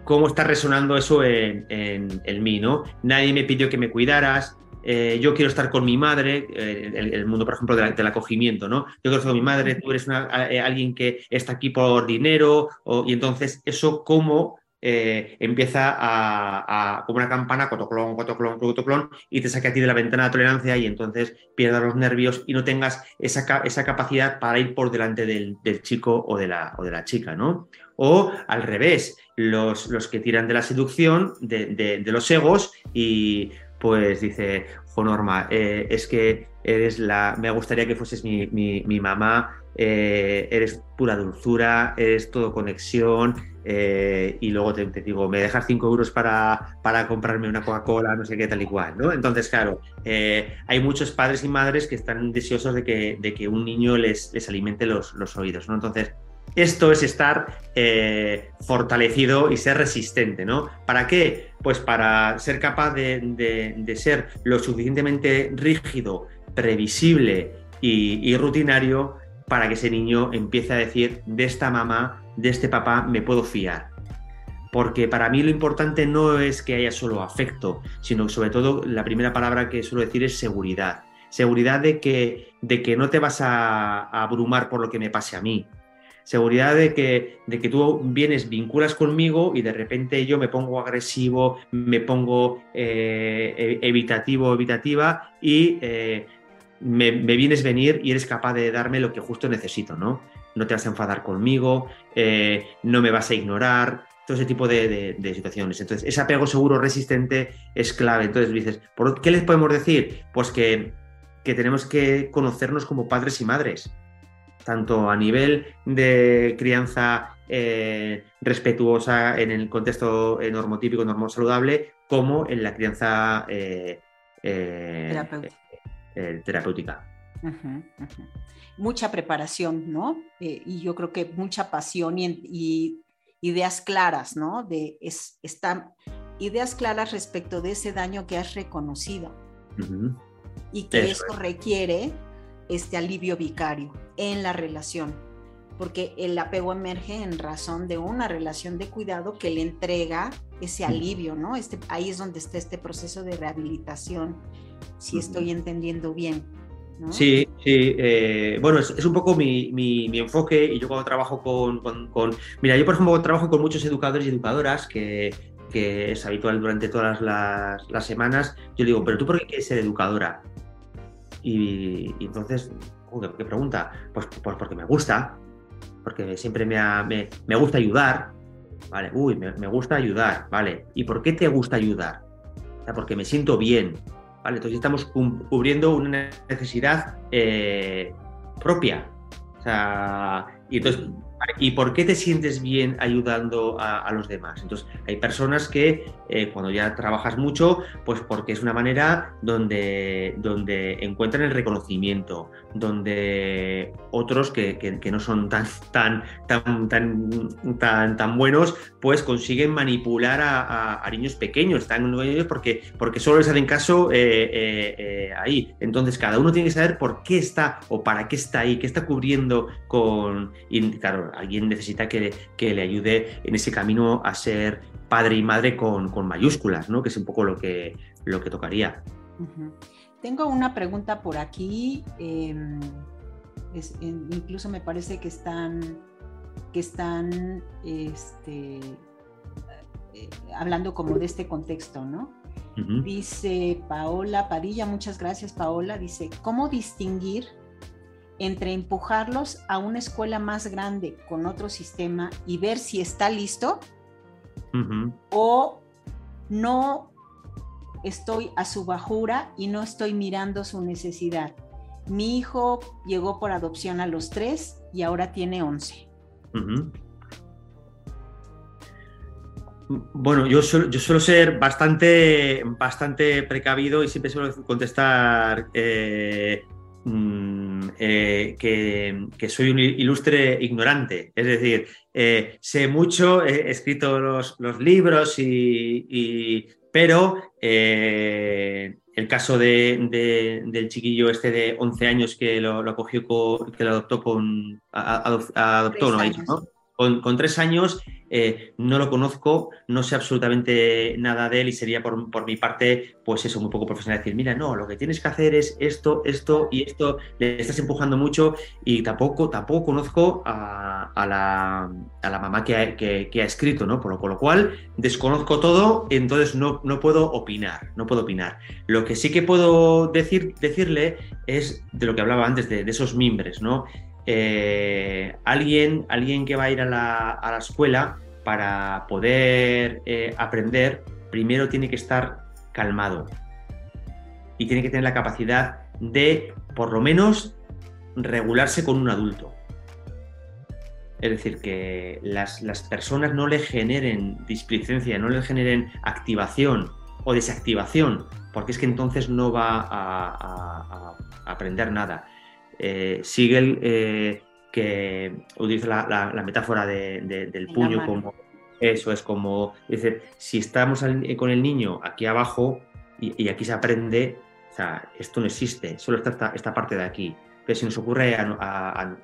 ¿cómo está resonando eso en, en, en mí? ¿no? Nadie me pidió que me cuidaras, eh, yo quiero estar con mi madre, eh, el, el, mundo, por ejemplo, del acogimiento, ¿no? Yo quiero estar con mi madre, tú eres una, eh, alguien que está aquí por dinero, o, y entonces eso como eh, empieza a, a, como una campana, cotoclón, cotoclón, cotoclón, y te saque a ti de la ventana de tolerancia y entonces pierdas los nervios y no tengas esa, esa capacidad para ir por delante del, del chico o de, la, o de la chica, ¿no? O al revés, los, los que tiran de la seducción, de, de, de los egos y pues dice, jo Norma, eh, es que eres la, me gustaría que fueses mi, mi, mamá, eh, eres pura dulzura, eres todo conexión, eh, y luego te, digo, me dejas 5 euros para, para, comprarme una Coca-Cola, no sé qué, tal y cual, ¿no? Entonces, claro, hay muchos padres y madres que están deseosos de que, de que un niño les, les alimente los, los oídos, ¿no? Entonces, esto es estar eh, fortalecido y ser resistente, ¿no? ¿Para qué? Pues para ser capaz de, ser lo suficientemente rígido, previsible y, rutinario para que ese niño empiece a decir, de esta mamá, de este papá, me puedo fiar. Porque para mí lo importante no es que haya solo afecto, sino sobre todo la primera palabra que suelo decir es seguridad. Seguridad de que, de que no te vas a abrumar por lo que me pase a mí, seguridad de que, de que tú vienes, vinculas conmigo y de repente yo me pongo agresivo, me pongo eh, evitativo, evitativa y eh, me, vienes venir y eres capaz de darme lo que justo necesito, ¿no? No te vas a enfadar conmigo, eh, no me vas a ignorar, todo ese tipo de, situaciones. Entonces, ese apego seguro resistente es clave. Entonces dices, ¿por ¿qué les podemos decir? Pues que, que tenemos que conocernos como padres y madres tanto a nivel de crianza eh, respetuosa en el contexto eh, normotípico, normal saludable, como en la crianza eh, terapéutica. terapéutica. Mucha preparación, ¿no? y yo creo que mucha pasión y, y ideas claras, ¿no? De es, están ideas claras respecto de ese daño que has reconocido uh -huh. y que eso, eso requiere este alivio vicario en la relación, porque el apego emerge en razón de una relación de cuidado que le entrega ese alivio, ¿no? Este, ahí es donde está este proceso de rehabilitación, si estoy entendiendo bien. ¿no? Sí, sí. Eh, bueno, es, es, un poco mi, mi, mi, enfoque y yo cuando trabajo con, con, con, Mira, yo por ejemplo trabajo con muchos educadores y educadoras que, que es habitual durante todas las, las, semanas. Yo digo, pero tú por qué quieres ser educadora? Y, entonces ¿qué pregunta? Pues, pues, porque me gusta, porque siempre me, ha, me, me gusta ayudar, ¿vale? Uy, me, me, gusta ayudar, ¿vale? ¿Y por qué te gusta ayudar? O sea, porque me siento bien, ¿vale? Entonces estamos cubriendo una necesidad eh, propia. O sea, y entonces ¿Y por qué te sientes bien ayudando a, los demás? Entonces, hay personas que eh, cuando ya trabajas mucho, pues porque es una manera donde, donde encuentran el reconocimiento, donde otros que, que, no son tan, tan, tan, tan, tan, tan buenos, pues consiguen manipular a, a, a niños pequeños, porque, porque solo les hacen caso eh, eh, ahí. Entonces, cada uno tiene que saber por qué está o para qué está ahí, qué está cubriendo con... Y alguien necesita que, que le ayude en ese camino a ser padre y madre con, con, mayúsculas, ¿no? Que es un poco lo que, lo que tocaría. Uh -huh. Tengo una pregunta por aquí. Eh, es, incluso me parece que están, que están este, eh, hablando como de este contexto, ¿no? Uh -huh. Dice Paola Padilla, muchas gracias Paola, dice, ¿cómo distinguir entre empujarlos a una escuela más grande con otro sistema y ver si está listo uh -huh. o no estoy a su bajura y no estoy mirando su necesidad. Mi hijo llegó por adopción a los tres y ahora tiene once. Bueno, yo suelo, yo suelo ser bastante, bastante precavido y siempre suelo contestar eh, mm, eh, que, soy un ilustre ignorante. Es decir, eh, sé mucho, he escrito los, libros, y, pero el caso del chiquillo este de 11 años que lo, acogió, que lo adoptó con... adoptó, ¿no? Con, tres años eh, no lo conozco, no sé absolutamente nada de él y sería por, mi parte, pues eso, muy poco profesional decir, mira, no, lo que tienes que hacer es esto, esto y esto, le estás empujando mucho y tampoco, tampoco conozco a, la, mamá que ha, escrito, ¿no? Por lo, con lo cual desconozco todo, entonces no, no puedo opinar, no puedo opinar. Lo que sí que puedo decir, decirle es de lo que hablaba antes, de, de esos mimbres, ¿no? Eh, alguien, alguien que va a ir a la, escuela para poder eh, aprender, primero tiene que estar calmado y tiene que tener la capacidad de, por lo menos, regularse con un adulto. Es decir, que las, personas no le generen displicencia, no le generen activación o desactivación, porque es que entonces no va a aprender nada. Eh, Siegel, eh, que utiliza la, metáfora del puño como eso es como, dice, si estamos con el niño aquí abajo y, aquí se aprende, o sea, esto no existe, solo está esta, parte de aquí. Pero si nos ocurre a,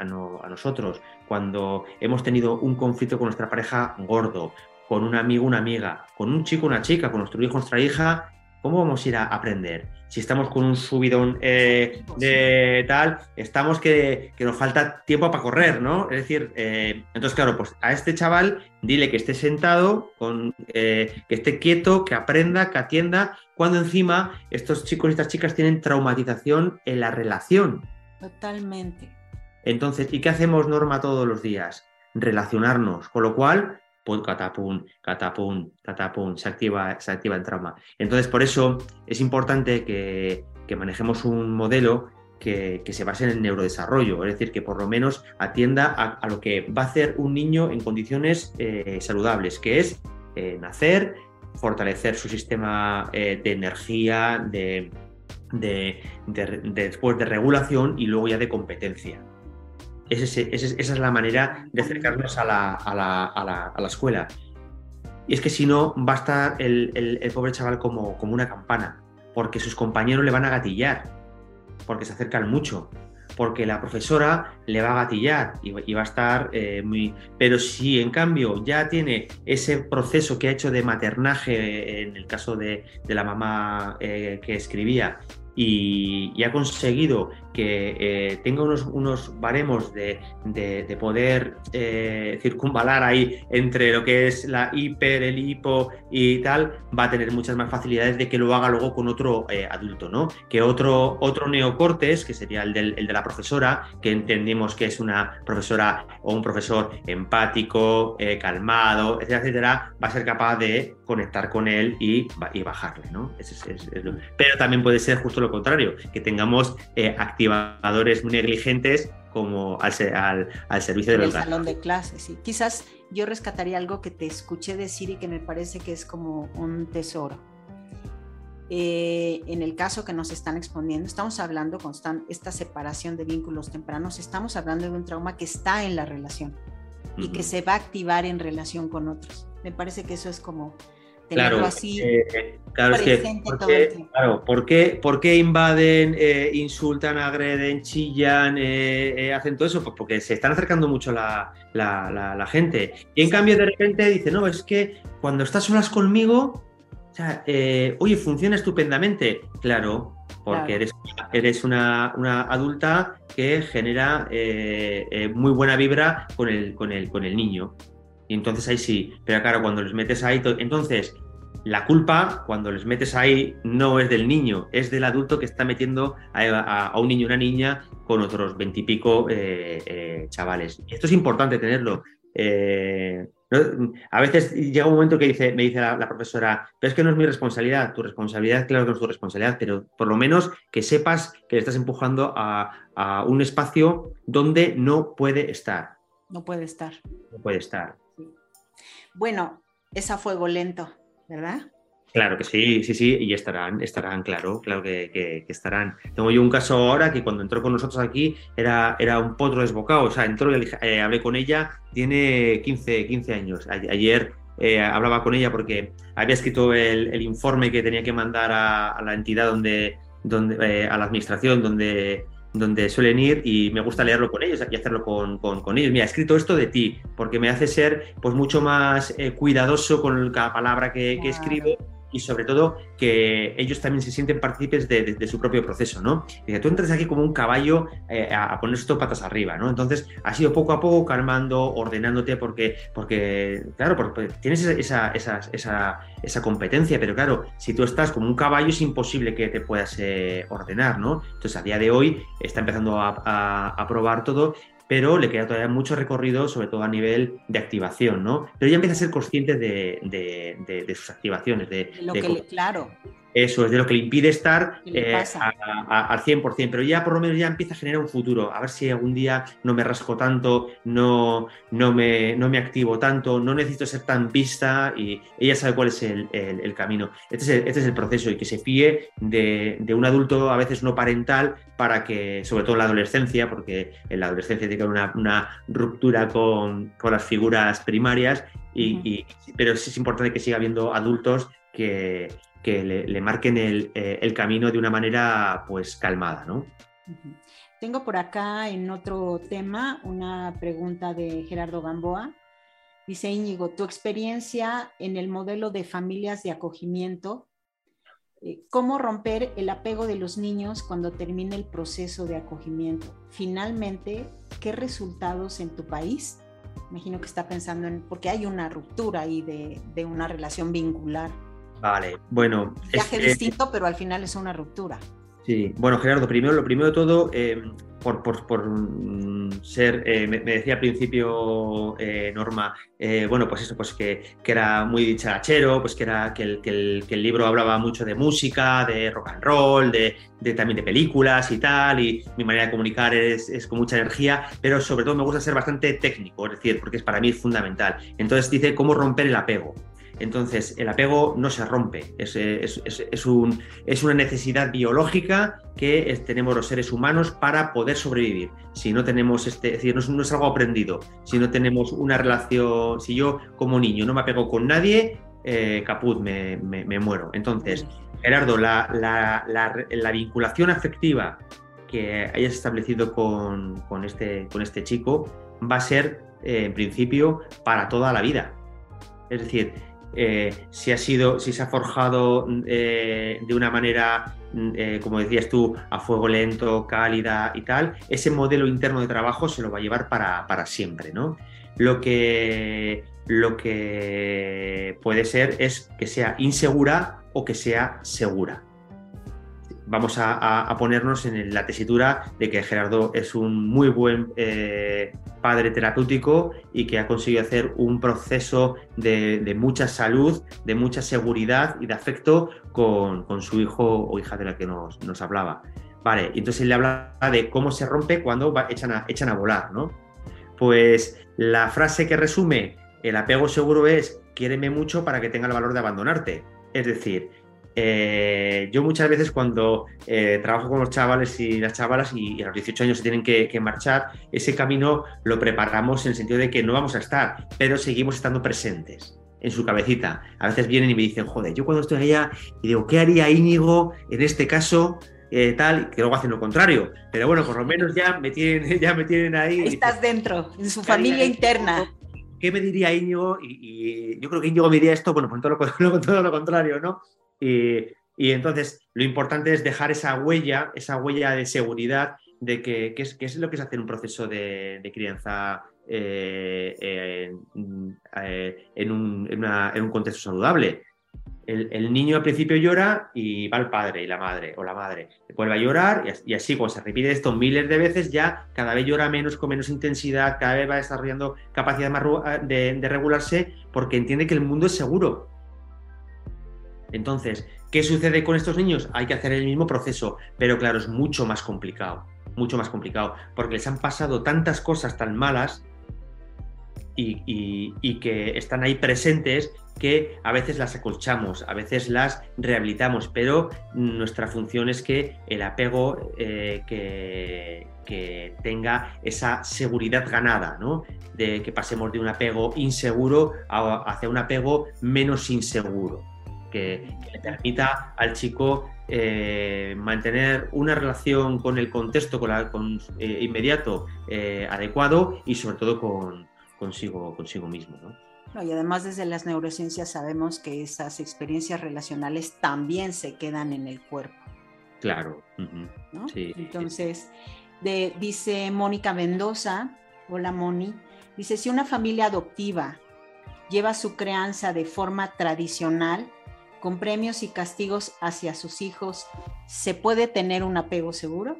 nosotros, cuando hemos tenido un conflicto con nuestra pareja gordo, con un amigo, una amiga, con un chico, una chica, con nuestro hijo, nuestra hija, ¿cómo vamos a ir a aprender? Si estamos con un subidón eh, de tal, estamos que, nos falta tiempo para correr, ¿no? Es decir, eh, entonces, claro, pues a este chaval dile que esté sentado, con, eh, que esté quieto, que aprenda, que atienda, cuando encima estos chicos y estas chicas tienen traumatización en la relación. Totalmente. Entonces, ¿y qué hacemos, Norma, todos los días? Relacionarnos, con lo cual pum, catapum, catapum, catapum, se activa, se activa el trauma. Entonces, por eso es importante que, manejemos un modelo que, se base en el neurodesarrollo, es decir, que por lo menos atienda a, lo que va a hacer un niño en condiciones eh, saludables, que es eh, nacer, fortalecer su sistema eh, de energía, de, después de regulación y luego ya de competencia esa es la manera de acercarnos a la, escuela. Y es que si no, va a estar el, pobre chaval como, como, una campana, porque sus compañeros le van a gatillar, porque se acercan mucho, porque la profesora le va a gatillar y, va a estar eh, muy... Pero si en cambio ya tiene ese proceso que ha hecho de maternaje, en el caso de, la mamá eh, que escribía, y, ha conseguido que eh, tenga unos, unos baremos de, poder eh, circunvalar ahí entre lo que es la hiper, el hipo y tal, va a tener muchas más facilidades de que lo haga luego con otro eh, adulto, ¿no? Que otro, otro neocortes, que sería el, del, el de la profesora, que entendimos que es una profesora o un profesor empático, calmado, etcétera, etcétera, va a ser capaz de conectar con él y, y bajarle, ¿no? Pero también puede ser justo lo contrario, que tengamos activadores negligentes como al, al, servicio del salón de clases, sí. Quizás yo rescataría algo que te escuché decir y que me parece que es como un tesoro. Eh, en el caso que nos están exponiendo, estamos hablando con esta separación de vínculos tempranos, estamos hablando de un trauma que está en la relación y que se va a activar en relación con otros. Me parece que eso es como claro, así eh, claro, es que, claro, ¿por qué, invaden, eh, insultan, agreden, chillan, eh, hacen todo eso? Pues porque se están acercando mucho la, la, gente. Y en cambio de repente dice, no, es que cuando estás solas conmigo, o sea, oye, funciona estupendamente. Claro, porque eres, eres una, una, adulta que genera muy buena vibra con el, con el, con el niño. Y entonces ahí sí, pero claro, cuando les metes ahí, entonces la culpa, cuando les metes ahí, no es del niño, es del adulto que está metiendo a, un niño y una niña con otros veintipico eh, eh, chavales. Esto es importante tenerlo. Eh, a veces llega un momento que dice, me dice la, profesora, pero es que no es mi responsabilidad, tu responsabilidad, claro que no es tu responsabilidad, pero por lo menos que sepas que le estás empujando a un espacio donde no puede estar No puede estar. No puede estar. Bueno, es a fuego lento, ¿verdad? Claro que sí, sí, sí, y estarán, estarán, claro, claro que, estarán. Tengo yo un caso ahora que cuando entró con nosotros aquí era, era un potro desbocado, o sea, entró y eh, hablé con ella, tiene 15, 15 años. Ayer eh, hablaba con ella porque había escrito el, informe que tenía que mandar a, la entidad donde, donde eh, a la administración donde donde suelen ir y me gusta leerlo con ellos y hacerlo con, con, ellos. Mira, he escrito esto de ti, porque me hace ser pues mucho más cuidadoso con cada palabra que, que escribo y sobre todo que ellos también se sienten partícipes de, su propio proceso, ¿no? Que tú entras aquí como un caballo eh, a, poner tus patas arriba, ¿no? Entonces, ha sido poco a poco calmando, ordenándote, porque, porque claro, porque tienes esa, esa, esa, esa, competencia, pero claro, si tú estás como un caballo es imposible que te puedas eh, ordenar, ¿no? Entonces, a día de hoy está empezando a, a probar todo pero le queda todavía mucho recorrido, sobre todo a nivel de activación, ¿no? Pero ya empieza a ser consciente de, sus activaciones. De, lo que claro. Eso es de lo que le impide estar eh, al 100%, pero ya por lo menos ya empieza a generar un futuro. A ver si algún día no me rasco tanto, no, no, me, no me activo tanto, no necesito ser tan vista y ella sabe cuál es el, camino. Este es el, este es el, proceso y que se fíe de, un adulto a veces no parental para que, sobre todo en la adolescencia, porque en la adolescencia tiene que haber una, ruptura con, las figuras primarias, y, pero es importante que siga habiendo adultos que, que le, marquen eh, el, camino de una manera pues calmada, ¿no? Tengo por acá en otro tema una pregunta de Gerardo Gamboa. Dice Íñigo, tu experiencia en el modelo de familias de acogimiento, eh, ¿cómo romper el apego de los niños cuando termine el proceso de acogimiento? Finalmente, ¿qué resultados en tu país? Imagino que está pensando en, porque hay una ruptura ahí de, de una relación vincular. Vale, bueno. viaje distinto, pero al final es una ruptura. Sí, bueno, Gerardo, primero, lo primero de todo, eh, por, por, mm, ser, eh, me, decía al principio eh, Norma, bueno, pues eso, pues que, que, era muy dicharachero, pues que era que el, que, el, que el, libro hablaba mucho de música, de rock and roll, de, de, también de películas y tal, y mi manera de comunicar es, es, con mucha energía, pero sobre todo me gusta ser bastante técnico, es decir, porque es, para mí es fundamental. Entonces dice cómo romper el apego. Entonces, el apego no se rompe, es, una necesidad biológica que tenemos los seres humanos para poder sobrevivir. Si no tenemos este, es decir, no es, algo aprendido, si no tenemos una relación, si yo como niño no me apego con nadie, eh, caput, me, muero. Entonces, Gerardo, la, vinculación afectiva que hayas establecido con, este, este, chico va a ser, eh, en principio, para toda la vida. Es decir, eh, si ha sido, si se ha forjado eh, de una manera, mm, eh, como decías tú, a fuego lento, cálida y tal, ese modelo interno de trabajo se lo va a llevar para, para siempre, ¿no? Lo que, lo que puede ser es que sea insegura o que sea segura vamos a, ponernos en la tesitura de que Gerardo es un muy buen eh, padre terapéutico y que ha conseguido hacer un proceso de, mucha salud, de mucha seguridad y de afecto con, su hijo o hija de la que nos, hablaba. Vale, entonces él le habla de cómo se rompe cuando echan, a, echan a volar, ¿no? Pues la frase que resume el apego seguro es quiéreme mucho para que tenga el valor de abandonarte. Es decir, eh, yo muchas veces cuando eh, trabajo con los chavales y las chavalas y, a los 18 años se tienen que, marchar, ese camino lo preparamos en el sentido de que no vamos a estar, pero seguimos estando presentes en su cabecita. A veces vienen y me dicen, joder, yo cuando estoy allá y digo, ¿qué haría Íñigo en este caso? Eh, tal, que luego hacen lo contrario. Pero bueno, por lo menos ya me tienen, ya me tienen ahí. Estás dentro, en su familia interna. ¿Qué me diría Íñigo? Y, yo creo que Íñigo me diría esto, bueno, pues todo lo, todo lo contrario, ¿no? Y, entonces lo importante es dejar esa huella, esa huella de seguridad de que, es, es, lo que es hacer un proceso de, crianza eh, eh, en, un, contexto saludable. El, niño al principio llora y va el padre y la madre o la madre vuelve a llorar y, así cuando se repite esto miles de veces ya cada vez llora menos con menos intensidad, cada vez va desarrollando capacidad más de regularse porque entiende que el mundo es seguro entonces, ¿qué sucede con estos niños? Hay que hacer el mismo proceso, pero claro, es mucho más complicado, mucho más complicado, porque les han pasado tantas cosas tan malas y, que están ahí presentes que a veces las acolchamos, a veces las rehabilitamos, pero nuestra función es que el apego eh, que, tenga esa seguridad ganada, ¿no? de que pasemos de un apego inseguro hacia un apego menos inseguro, que, le permita al chico eh, mantener una relación con el contexto con eh, inmediato adecuado y sobre todo con, consigo, consigo mismo. ¿no? y además desde las neurociencias sabemos que esas experiencias relacionales también se quedan en el cuerpo. Claro. Entonces, de, dice Mónica Mendoza, hola Moni, dice, si una familia adoptiva lleva su crianza de forma tradicional, con premios y castigos hacia sus hijos, ¿se puede tener un apego seguro?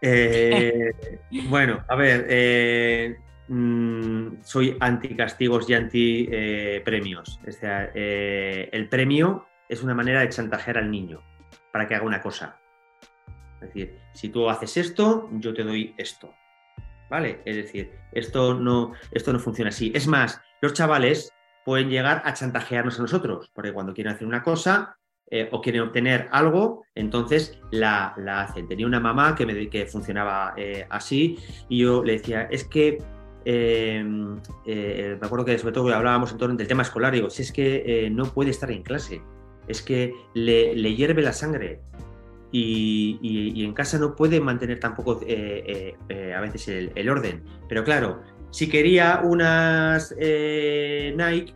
Eh, bueno, a ver, eh, mm, soy anti castigos y anti eh, premios. O sea, el premio es una manera de chantajear al niño para que haga una cosa. Es decir, si tú haces esto, yo te doy esto. ¿Vale? Es decir, esto no, esto no funciona así. Es más, los chavales pueden llegar a chantajearnos a nosotros, porque cuando quieren hacer una cosa, eh, o quieren obtener algo, entonces la, hacen. Tenía una mamá que, me, que funcionaba eh, así y yo le decía, es que, em, eh, me acuerdo que sobre todo hablábamos en torno del tema escolar, digo, si es que no puede estar en clase, es que le, hierve la sangre. Y, en casa no puede mantener tampoco a veces el, orden. Pero claro, si quería unas Nike,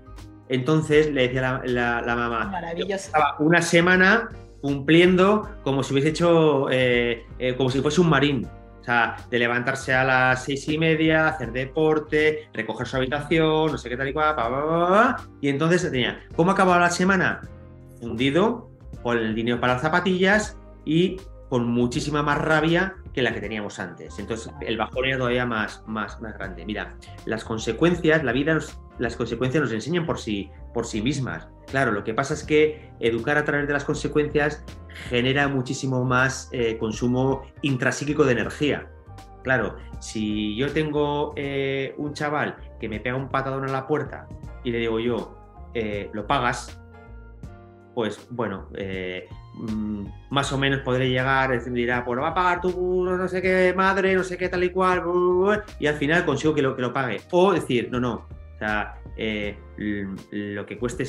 entonces le decía la, la, mamá, estaba una semana cumpliendo como si hubiese hecho, eh, eh, como si fuese un marín. O sea, de levantarse a las seis y media, hacer deporte, recoger su habitación, no sé qué tal y cual, y entonces tenía, ¿cómo acababa la semana? Fundido, con el dinero para las zapatillas y con muchísima más rabia que la que teníamos antes. Entonces el bajón era todavía más, más, más grande. Mira, las consecuencias, la vida las consecuencias nos enseñan por sí, por sí mismas. Claro, lo que pasa es que educar a través de las consecuencias genera muchísimo más eh, consumo intrasíquico de energía. Claro, si yo tengo eh, un chaval que me pega un patadón a la puerta y le digo yo, eh, lo pagas, pues bueno, más o menos podré llegar, decir, dirá, pues lo va a pagar tu no sé qué madre, no sé qué tal y cual, y al final consigo que lo, que lo pague. O decir, no, no, o sea, eh, lo que cueste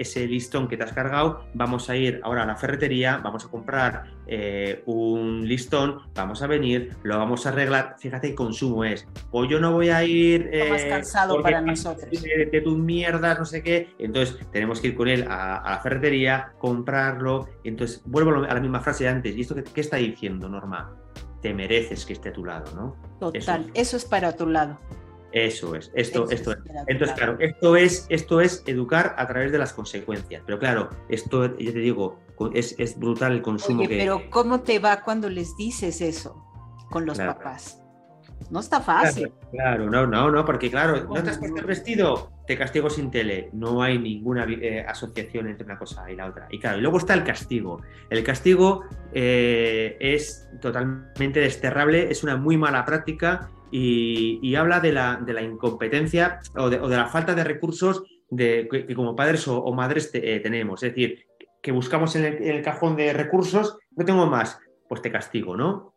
ese, listón que te has cargado, vamos a ir ahora a la ferretería, vamos a comprar eh, un listón, vamos a venir, lo vamos a arreglar. Fíjate qué consumo es. O yo no voy a ir. Eh, más cansado para nosotros. De, tus mierdas, no sé qué. Entonces tenemos que ir con él a, la ferretería, comprarlo. Entonces vuelvo a la misma frase de antes. ¿Y esto qué, está diciendo, Norma? Te mereces que esté a tu lado, ¿no? Total, eso es para tu lado. Eso es, esto, esto es. Entonces, claro, esto es, esto es educar a través de las consecuencias. Pero claro, esto, ya te digo, es, brutal el consumo Oye, que. Pero, ¿cómo te va cuando les dices eso con los papás? No está fácil. Claro, no, no, no, porque claro, no te has puesto el vestido, te castigo sin tele. No hay ninguna eh, asociación entre una cosa y la otra. Y claro, y luego está el castigo. El castigo eh, es totalmente desterrable, es una muy mala práctica y, habla de la, de la incompetencia o de, la falta de recursos que, como padres o, madres eh, tenemos. Es decir, que buscamos en el, cajón de recursos, no tengo más, pues te castigo, ¿no?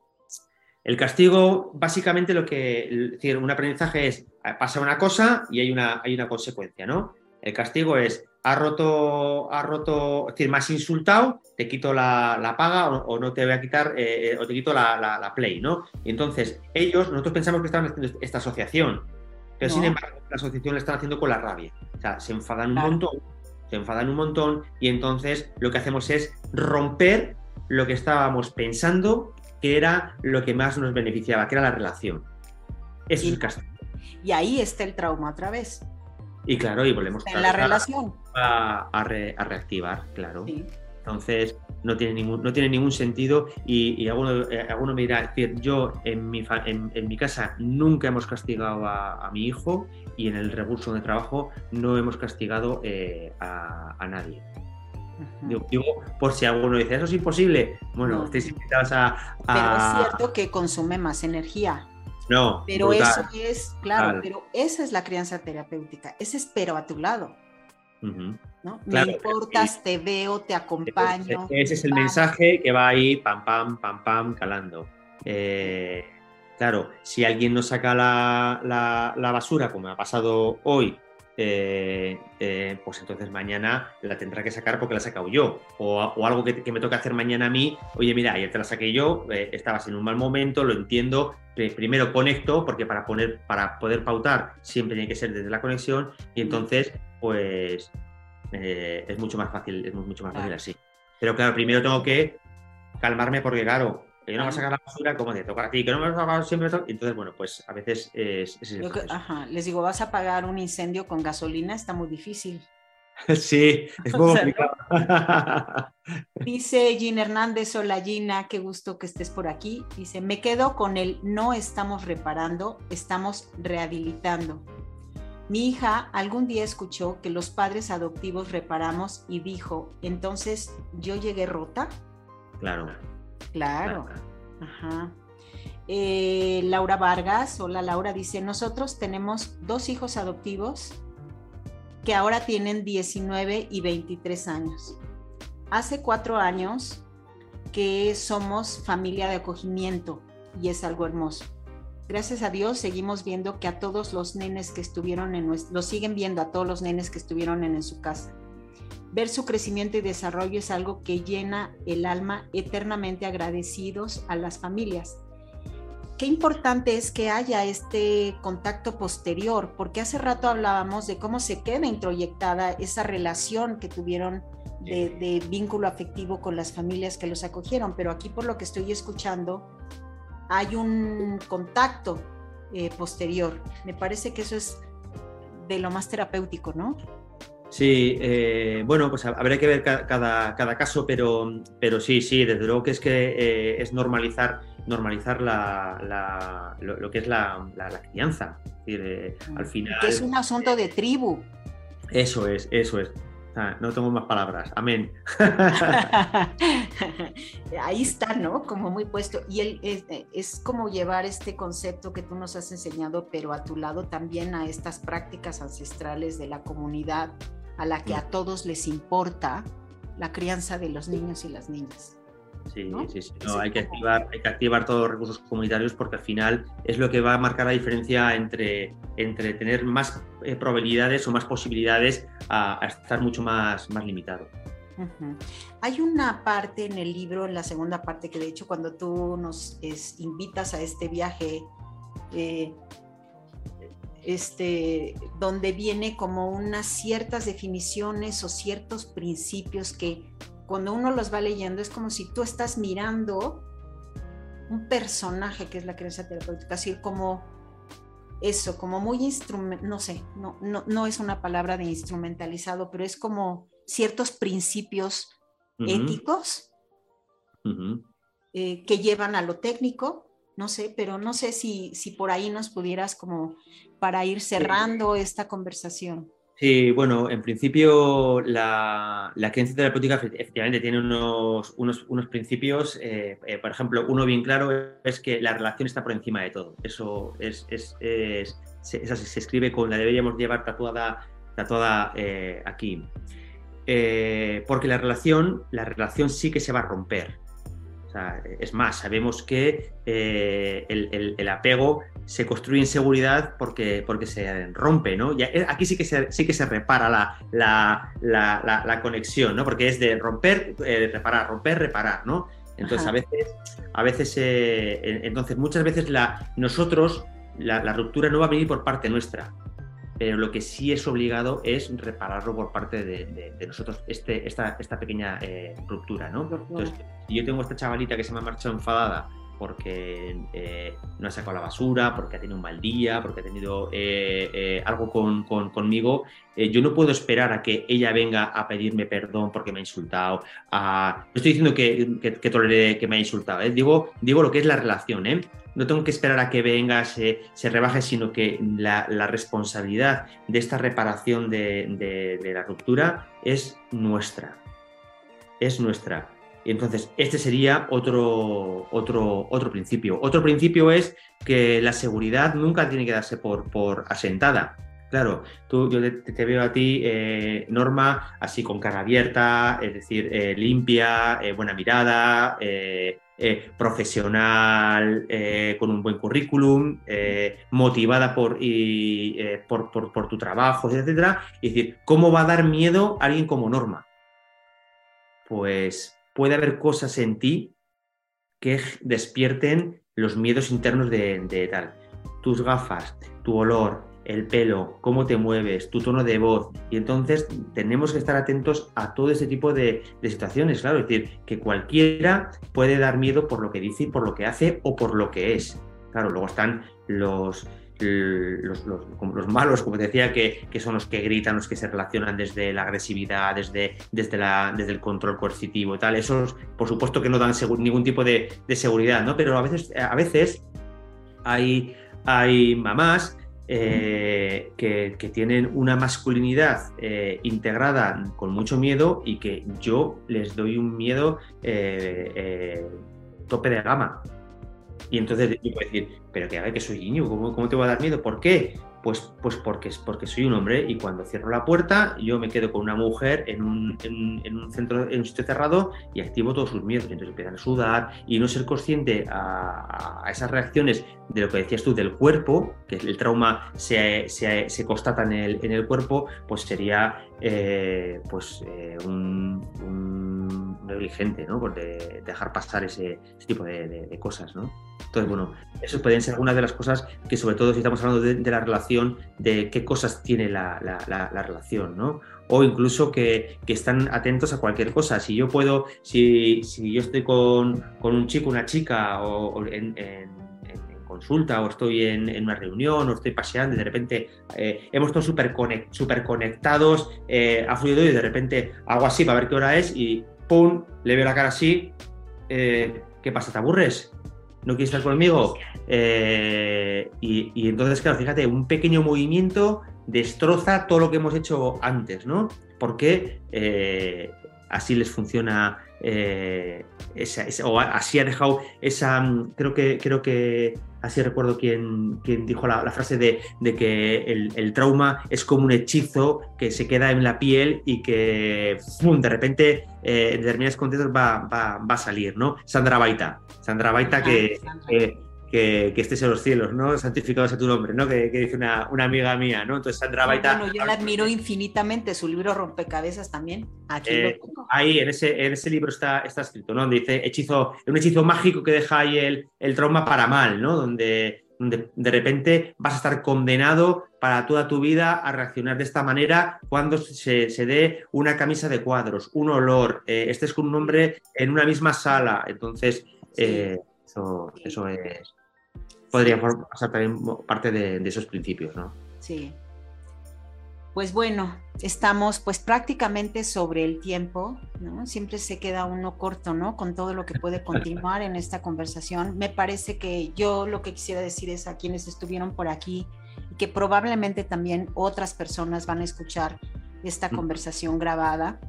El castigo, básicamente, lo que, es decir, un aprendizaje es, pasa una cosa y hay una, hay una consecuencia, ¿no? El castigo es, ha roto, ha roto, es decir, más insultado, te quito la, paga o, no te voy a quitar, eh, eh, o te quito la, play, ¿no? Y entonces, ellos, nosotros pensamos que estaban haciendo esta asociación, pero sin embargo, la asociación la están haciendo con la rabia. O sea, se enfadan un montón, se enfadan un montón, y entonces lo que hacemos es romper lo que estábamos pensando que era lo que más nos beneficiaba, que era la relación. Eso es el castigo. Y ahí está el trauma otra vez. Y claro, y volvemos en la relación. A, reactivar, claro. Entonces, no tiene ningún, no tiene ningún sentido y, y alguno, eh, alguno, me dirá, yo en mi, en, mi casa nunca hemos castigado a, mi hijo y en el recurso de trabajo no hemos castigado eh, a, nadie. Digo, por si alguno dice, eso es imposible. Bueno, estáis invitados a, Pero es cierto que consume más energía. No, pero brutal. eso es, claro, pero esa es la crianza terapéutica. Ese es pero a tu lado. ¿no? Claro, Me importas, te veo, te acompaño. Ese es el mensaje que va ahí, pam, pam, pam, pam, calando. Eh, claro, si alguien no saca la, la- la basura, como ha pasado hoy, eh, eh, pues entonces mañana la tendrá que sacar porque la he sacado yo. O, o algo que, que me toca hacer mañana a mí, oye, mira, ayer te la saqué yo, eh, estabas en un mal momento, lo entiendo. Pri- Primero conecto, porque para, poner, para poder pautar siempre tiene que ser desde la conexión, y entonces, pues es mucho más fácil, es mucho más fácil así. Pero claro, primero tengo que calmarme porque, claro, que yo no voy a Claro. sacar la basura como te toca a ti, que no me vas a sacar siempre. to- Entonces, bueno, pues a veces es, que- ajá, les digo, vas a apagar un incendio con gasolina, está muy difícil. Sí, es O muy complicado. Dice Gina Hernández, hola Gina, qué gusto que estés por aquí. Dice, me quedo con el no estamos reparando, estamos rehabilitando. Mi hija algún día escuchó que los padres adoptivos reparamos y dijo, entonces yo llegué rota. Claro. Claro. Ajá. Eh, Laura Vargas, hola Laura, dice, nosotros tenemos dos hijos adoptivos que ahora tienen 19 y 23 años. Hace cuatro años que somos familia de acogimiento y es algo hermoso. Gracias a Dios seguimos viendo que a todos los nenes que estuvieron en nuestro, lo siguen viendo a todos los nenes que estuvieron en, en su casa. Ver su crecimiento y desarrollo es algo que llena el alma eternamente agradecidos a las familias. Qué importante es que haya este contacto posterior, porque hace rato hablábamos de cómo se queda introyectada esa relación que tuvieron de, de vínculo afectivo con las familias que los acogieron, pero aquí por lo que estoy escuchando hay un contacto eh, posterior. Me parece que eso es de lo más terapéutico, ¿no? Sí, eh, bueno, pues habrá que ver ca- cada, cada caso, pero, pero sí, sí, desde luego que es que eh, es normalizar, normalizar la, la- lo, lo que es la, la- la crianza. Es decir, eh, al final. Que es un asunto de tribu. Eso es, eso es. Ah, no tengo más palabras. Amén. Ahí está, ¿no? Como muy puesto. Y él es, es, como llevar este concepto que tú nos has enseñado, pero a tu lado también a estas prácticas ancestrales de la comunidad, a la que a todos les importa la crianza de los niños y las niñas. Sí, ¿no? sí, sí. No, hay, que activar, hay que activar todos los recursos comunitarios porque al final es lo que va a marcar la diferencia entre, entre tener más eh, probabilidades o más posibilidades a, a estar mucho más, más limitado. Uh -huh. Hay una parte en el libro, en la segunda parte, que de hecho cuando tú nos es, invitas a este viaje, eh, este, donde viene como unas ciertas definiciones o ciertos principios que cuando uno los va leyendo es como si tú estás mirando un personaje que es la creencia terapéutica, así como eso, como muy instrumental, no sé, no, no, no es una palabra de instrumentalizado, pero es como ciertos principios uh -huh. éticos uh -huh. eh, que llevan a lo técnico, no sé, pero no sé si, si por ahí nos pudieras como para ir cerrando sí. esta conversación. Sí, bueno, en principio la, la creencia terapéutica efectivamente tiene unos, unos, unos principios, eh, eh, por ejemplo, uno bien claro es que la relación está por encima de todo. Eso es, es, así, se escribe con la deberíamos llevar tatuada, tatuada eh, aquí. porque la relación, la relación sí que se va a romper. O sea, es más, sabemos que eh, el, el, el, apego se construye en seguridad porque, porque se rompe, ¿no? Ya, aquí sí que se, sí que se repara la, la, la, la conexión, ¿no? Porque es de romper, eh, de reparar, romper, reparar, ¿no? Entonces, Ajá. a veces, a veces eh, entonces, muchas veces la, nosotros, la, la ruptura no va a venir por parte nuestra, pero lo que sí es obligado es repararlo por parte de, de, de nosotros, este, esta, esta pequeña eh, ruptura, ¿no? Entonces, si yo tengo esta chavalita que se me ha marchado enfadada porque eh, no ha sacado la basura, porque ha tenido un mal día, porque ha tenido eh, eh, algo con, con, conmigo, yo no puedo esperar a que ella venga a pedirme perdón porque me ha insultado. A... No estoy diciendo que, que, que tolere que me ha insultado, digo, digo lo que es la relación. No tengo que esperar a que venga, se, se rebaje, sino que la, la, responsabilidad de esta reparación de, de, la ruptura es nuestra. Es nuestra. Entonces, este sería otro, otro, otro principio. Otro principio es que la seguridad nunca tiene que darse por, por asentada. Claro, tú, yo te, veo a ti, eh, Norma, así con cara abierta, es decir, eh, limpia, eh, buena mirada, profesional, con un buen currículum, motivada por, y, por, por, por, tu trabajo, etcétera. Es decir, ¿cómo va a dar miedo a alguien como Norma? Pues puede haber cosas en ti que despierten los miedos internos de, de tal. Tus gafas, tu olor, el pelo, cómo te mueves, tu tono de voz. Y entonces tenemos que estar atentos a todo ese tipo de, situaciones, claro. Es decir, que cualquiera puede dar miedo por lo que dice, por lo que hace o por lo que es. Claro, luego están los, los, los, malos, como te decía, que, son los que gritan, los que se relacionan desde la agresividad, desde, desde, la, desde el control coercitivo y tal. Esos, por supuesto que no dan ningún tipo de, seguridad, ¿no? Pero a veces, a veces hay, hay mamás eh, que, tienen una masculinidad eh, integrada con mucho miedo y que yo les doy un miedo eh, tope de gama. Y entonces yo puedo decir, pero que a que soy niño, ¿cómo, ¿cómo, te voy a dar miedo? ¿Por qué? Pues, pues porque, porque soy un hombre y cuando cierro la puerta yo me quedo con una mujer en un, en, un centro, en un sitio cerrado y activo todos sus miedos. Entonces empiezan a sudar y no ser consciente a, esas reacciones de lo que decías tú del cuerpo, que el trauma se, se, se constata en el, en el, cuerpo, pues sería eh, pues, eh, un, negligente, ¿no? Por dejar pasar ese, tipo de, cosas, ¿no? Entonces, bueno, eso pueden ser algunas de las cosas que sobre todo si estamos hablando de, la relación, de qué cosas tiene la, relación, ¿no? O incluso que, están atentos a cualquier cosa. Si yo puedo, si, si yo estoy con, un chico, una chica, o, en, consulta, o estoy en, una reunión, o estoy paseando, y de repente eh, hemos estado súper conectados, eh, ha fluido y de repente hago así para ver qué hora es y ¡pum! Le veo la cara así. Eh, ¿Qué pasa? ¿Te aburres? ¿no quieres estar conmigo? Eh, y, entonces, claro, fíjate, un pequeño movimiento destroza todo lo que hemos hecho antes, ¿no? Porque así les funciona, eh, o así ha dejado esa, creo que, creo que así recuerdo quien, quien dijo la, frase de, que el, trauma es como un hechizo que se queda en la piel y que de repente eh, en determinados contextos va, va, va, a salir, ¿no? Sandra Baita, Sandra Baita que, que, estés en los cielos, ¿no? Santificado sea tu nombre, ¿no? Que, dice una, una, amiga mía, ¿no? Entonces Sandra Baita... Bueno, yo la admiro infinitamente, su libro Rompecabezas también. Aquí eh, Ahí, en ese, en ese libro está, está escrito, ¿no? Donde dice hechizo, un hechizo mágico que deja ahí el, el trauma para mal, ¿no? Donde, de repente vas a estar condenado para toda tu vida a reaccionar de esta manera cuando se, se dé una camisa de cuadros, un olor, eh, estés con un hombre en una misma sala. Entonces, eh, eso, eso es podría pasar también parte de, esos principios, ¿no? Sí. Pues bueno, estamos pues prácticamente sobre el tiempo, ¿no? Siempre se queda uno corto, ¿no? Con todo lo que puede continuar en esta conversación. Me parece que yo lo que quisiera decir es a quienes estuvieron por aquí y que probablemente también otras personas van a escuchar esta conversación grabada,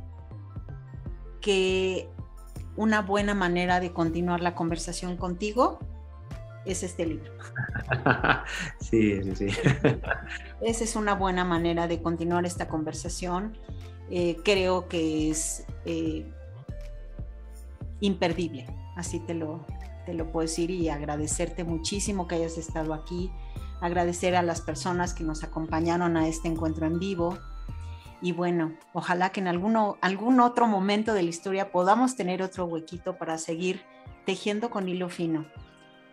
que una buena manera de continuar la conversación contigo es este libro. sí, sí, sí. Esa es una buena manera de continuar esta conversación. Eh, creo que es eh, imperdible, así te lo, te lo puedo decir y agradecerte muchísimo que hayas estado aquí, agradecer a las personas que nos acompañaron a este encuentro en vivo. Y bueno, ojalá que en alguno, algún otro momento de la historia podamos tener otro huequito para seguir tejiendo con hilo fino.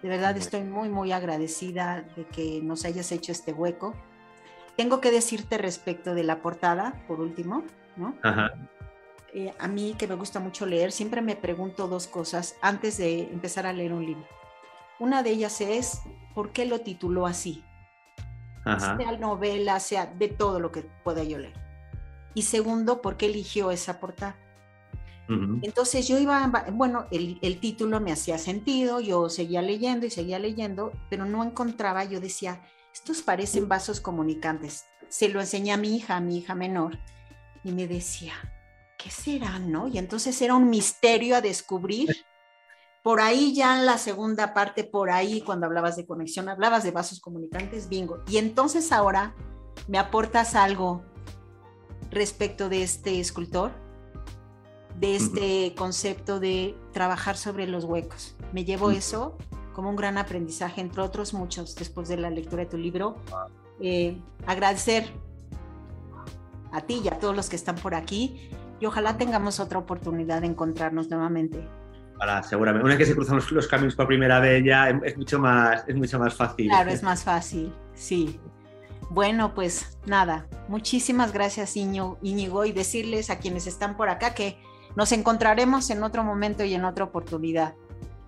De verdad estoy muy, muy agradecida de que nos hayas hecho este hueco. Tengo que decirte respecto de la portada, por último, ¿no? Eh, a mí que me gusta mucho leer, siempre me pregunto dos cosas antes de empezar a leer un libro. Una de ellas es, ¿por qué lo tituló así? Sea novela, sea de todo lo que pueda yo leer. Y segundo, ¿por qué eligió esa portada? Entonces yo iba, bueno, el, título me hacía sentido, yo seguía leyendo y seguía leyendo, pero no encontraba, yo decía, estos parecen vasos comunicantes. Se lo enseñé a mi hija, a mi hija menor, y me decía, ¿qué será, no? Y entonces era un misterio a descubrir. Por ahí ya en la segunda parte, por ahí cuando hablabas de conexión, hablabas de vasos comunicantes, bingo. Y entonces ahora me aportas algo respecto de este escultor, de este concepto de trabajar sobre los huecos. Me llevo eso como un gran aprendizaje, entre otros muchos, después de la lectura de tu libro. Eh, agradecer a ti y a todos los que están por aquí y ojalá tengamos otra oportunidad de encontrarnos nuevamente. Seguramente. Una vez que se cruzan los, caminos por primera vez ya es mucho más, es mucho más fácil. Claro, es más fácil, sí. Bueno, pues nada, muchísimas gracias Íñigo y decirles a quienes están por acá que nos encontraremos en otro momento y en otra oportunidad,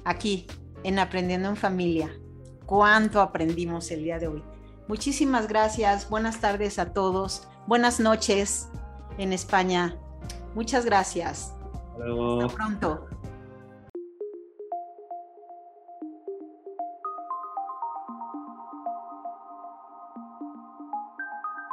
aquí en Aprendiendo en Familia. ¿Cuánto aprendimos el día de hoy? Muchísimas gracias, buenas tardes a todos, buenas noches en España. Muchas gracias. Hasta pronto.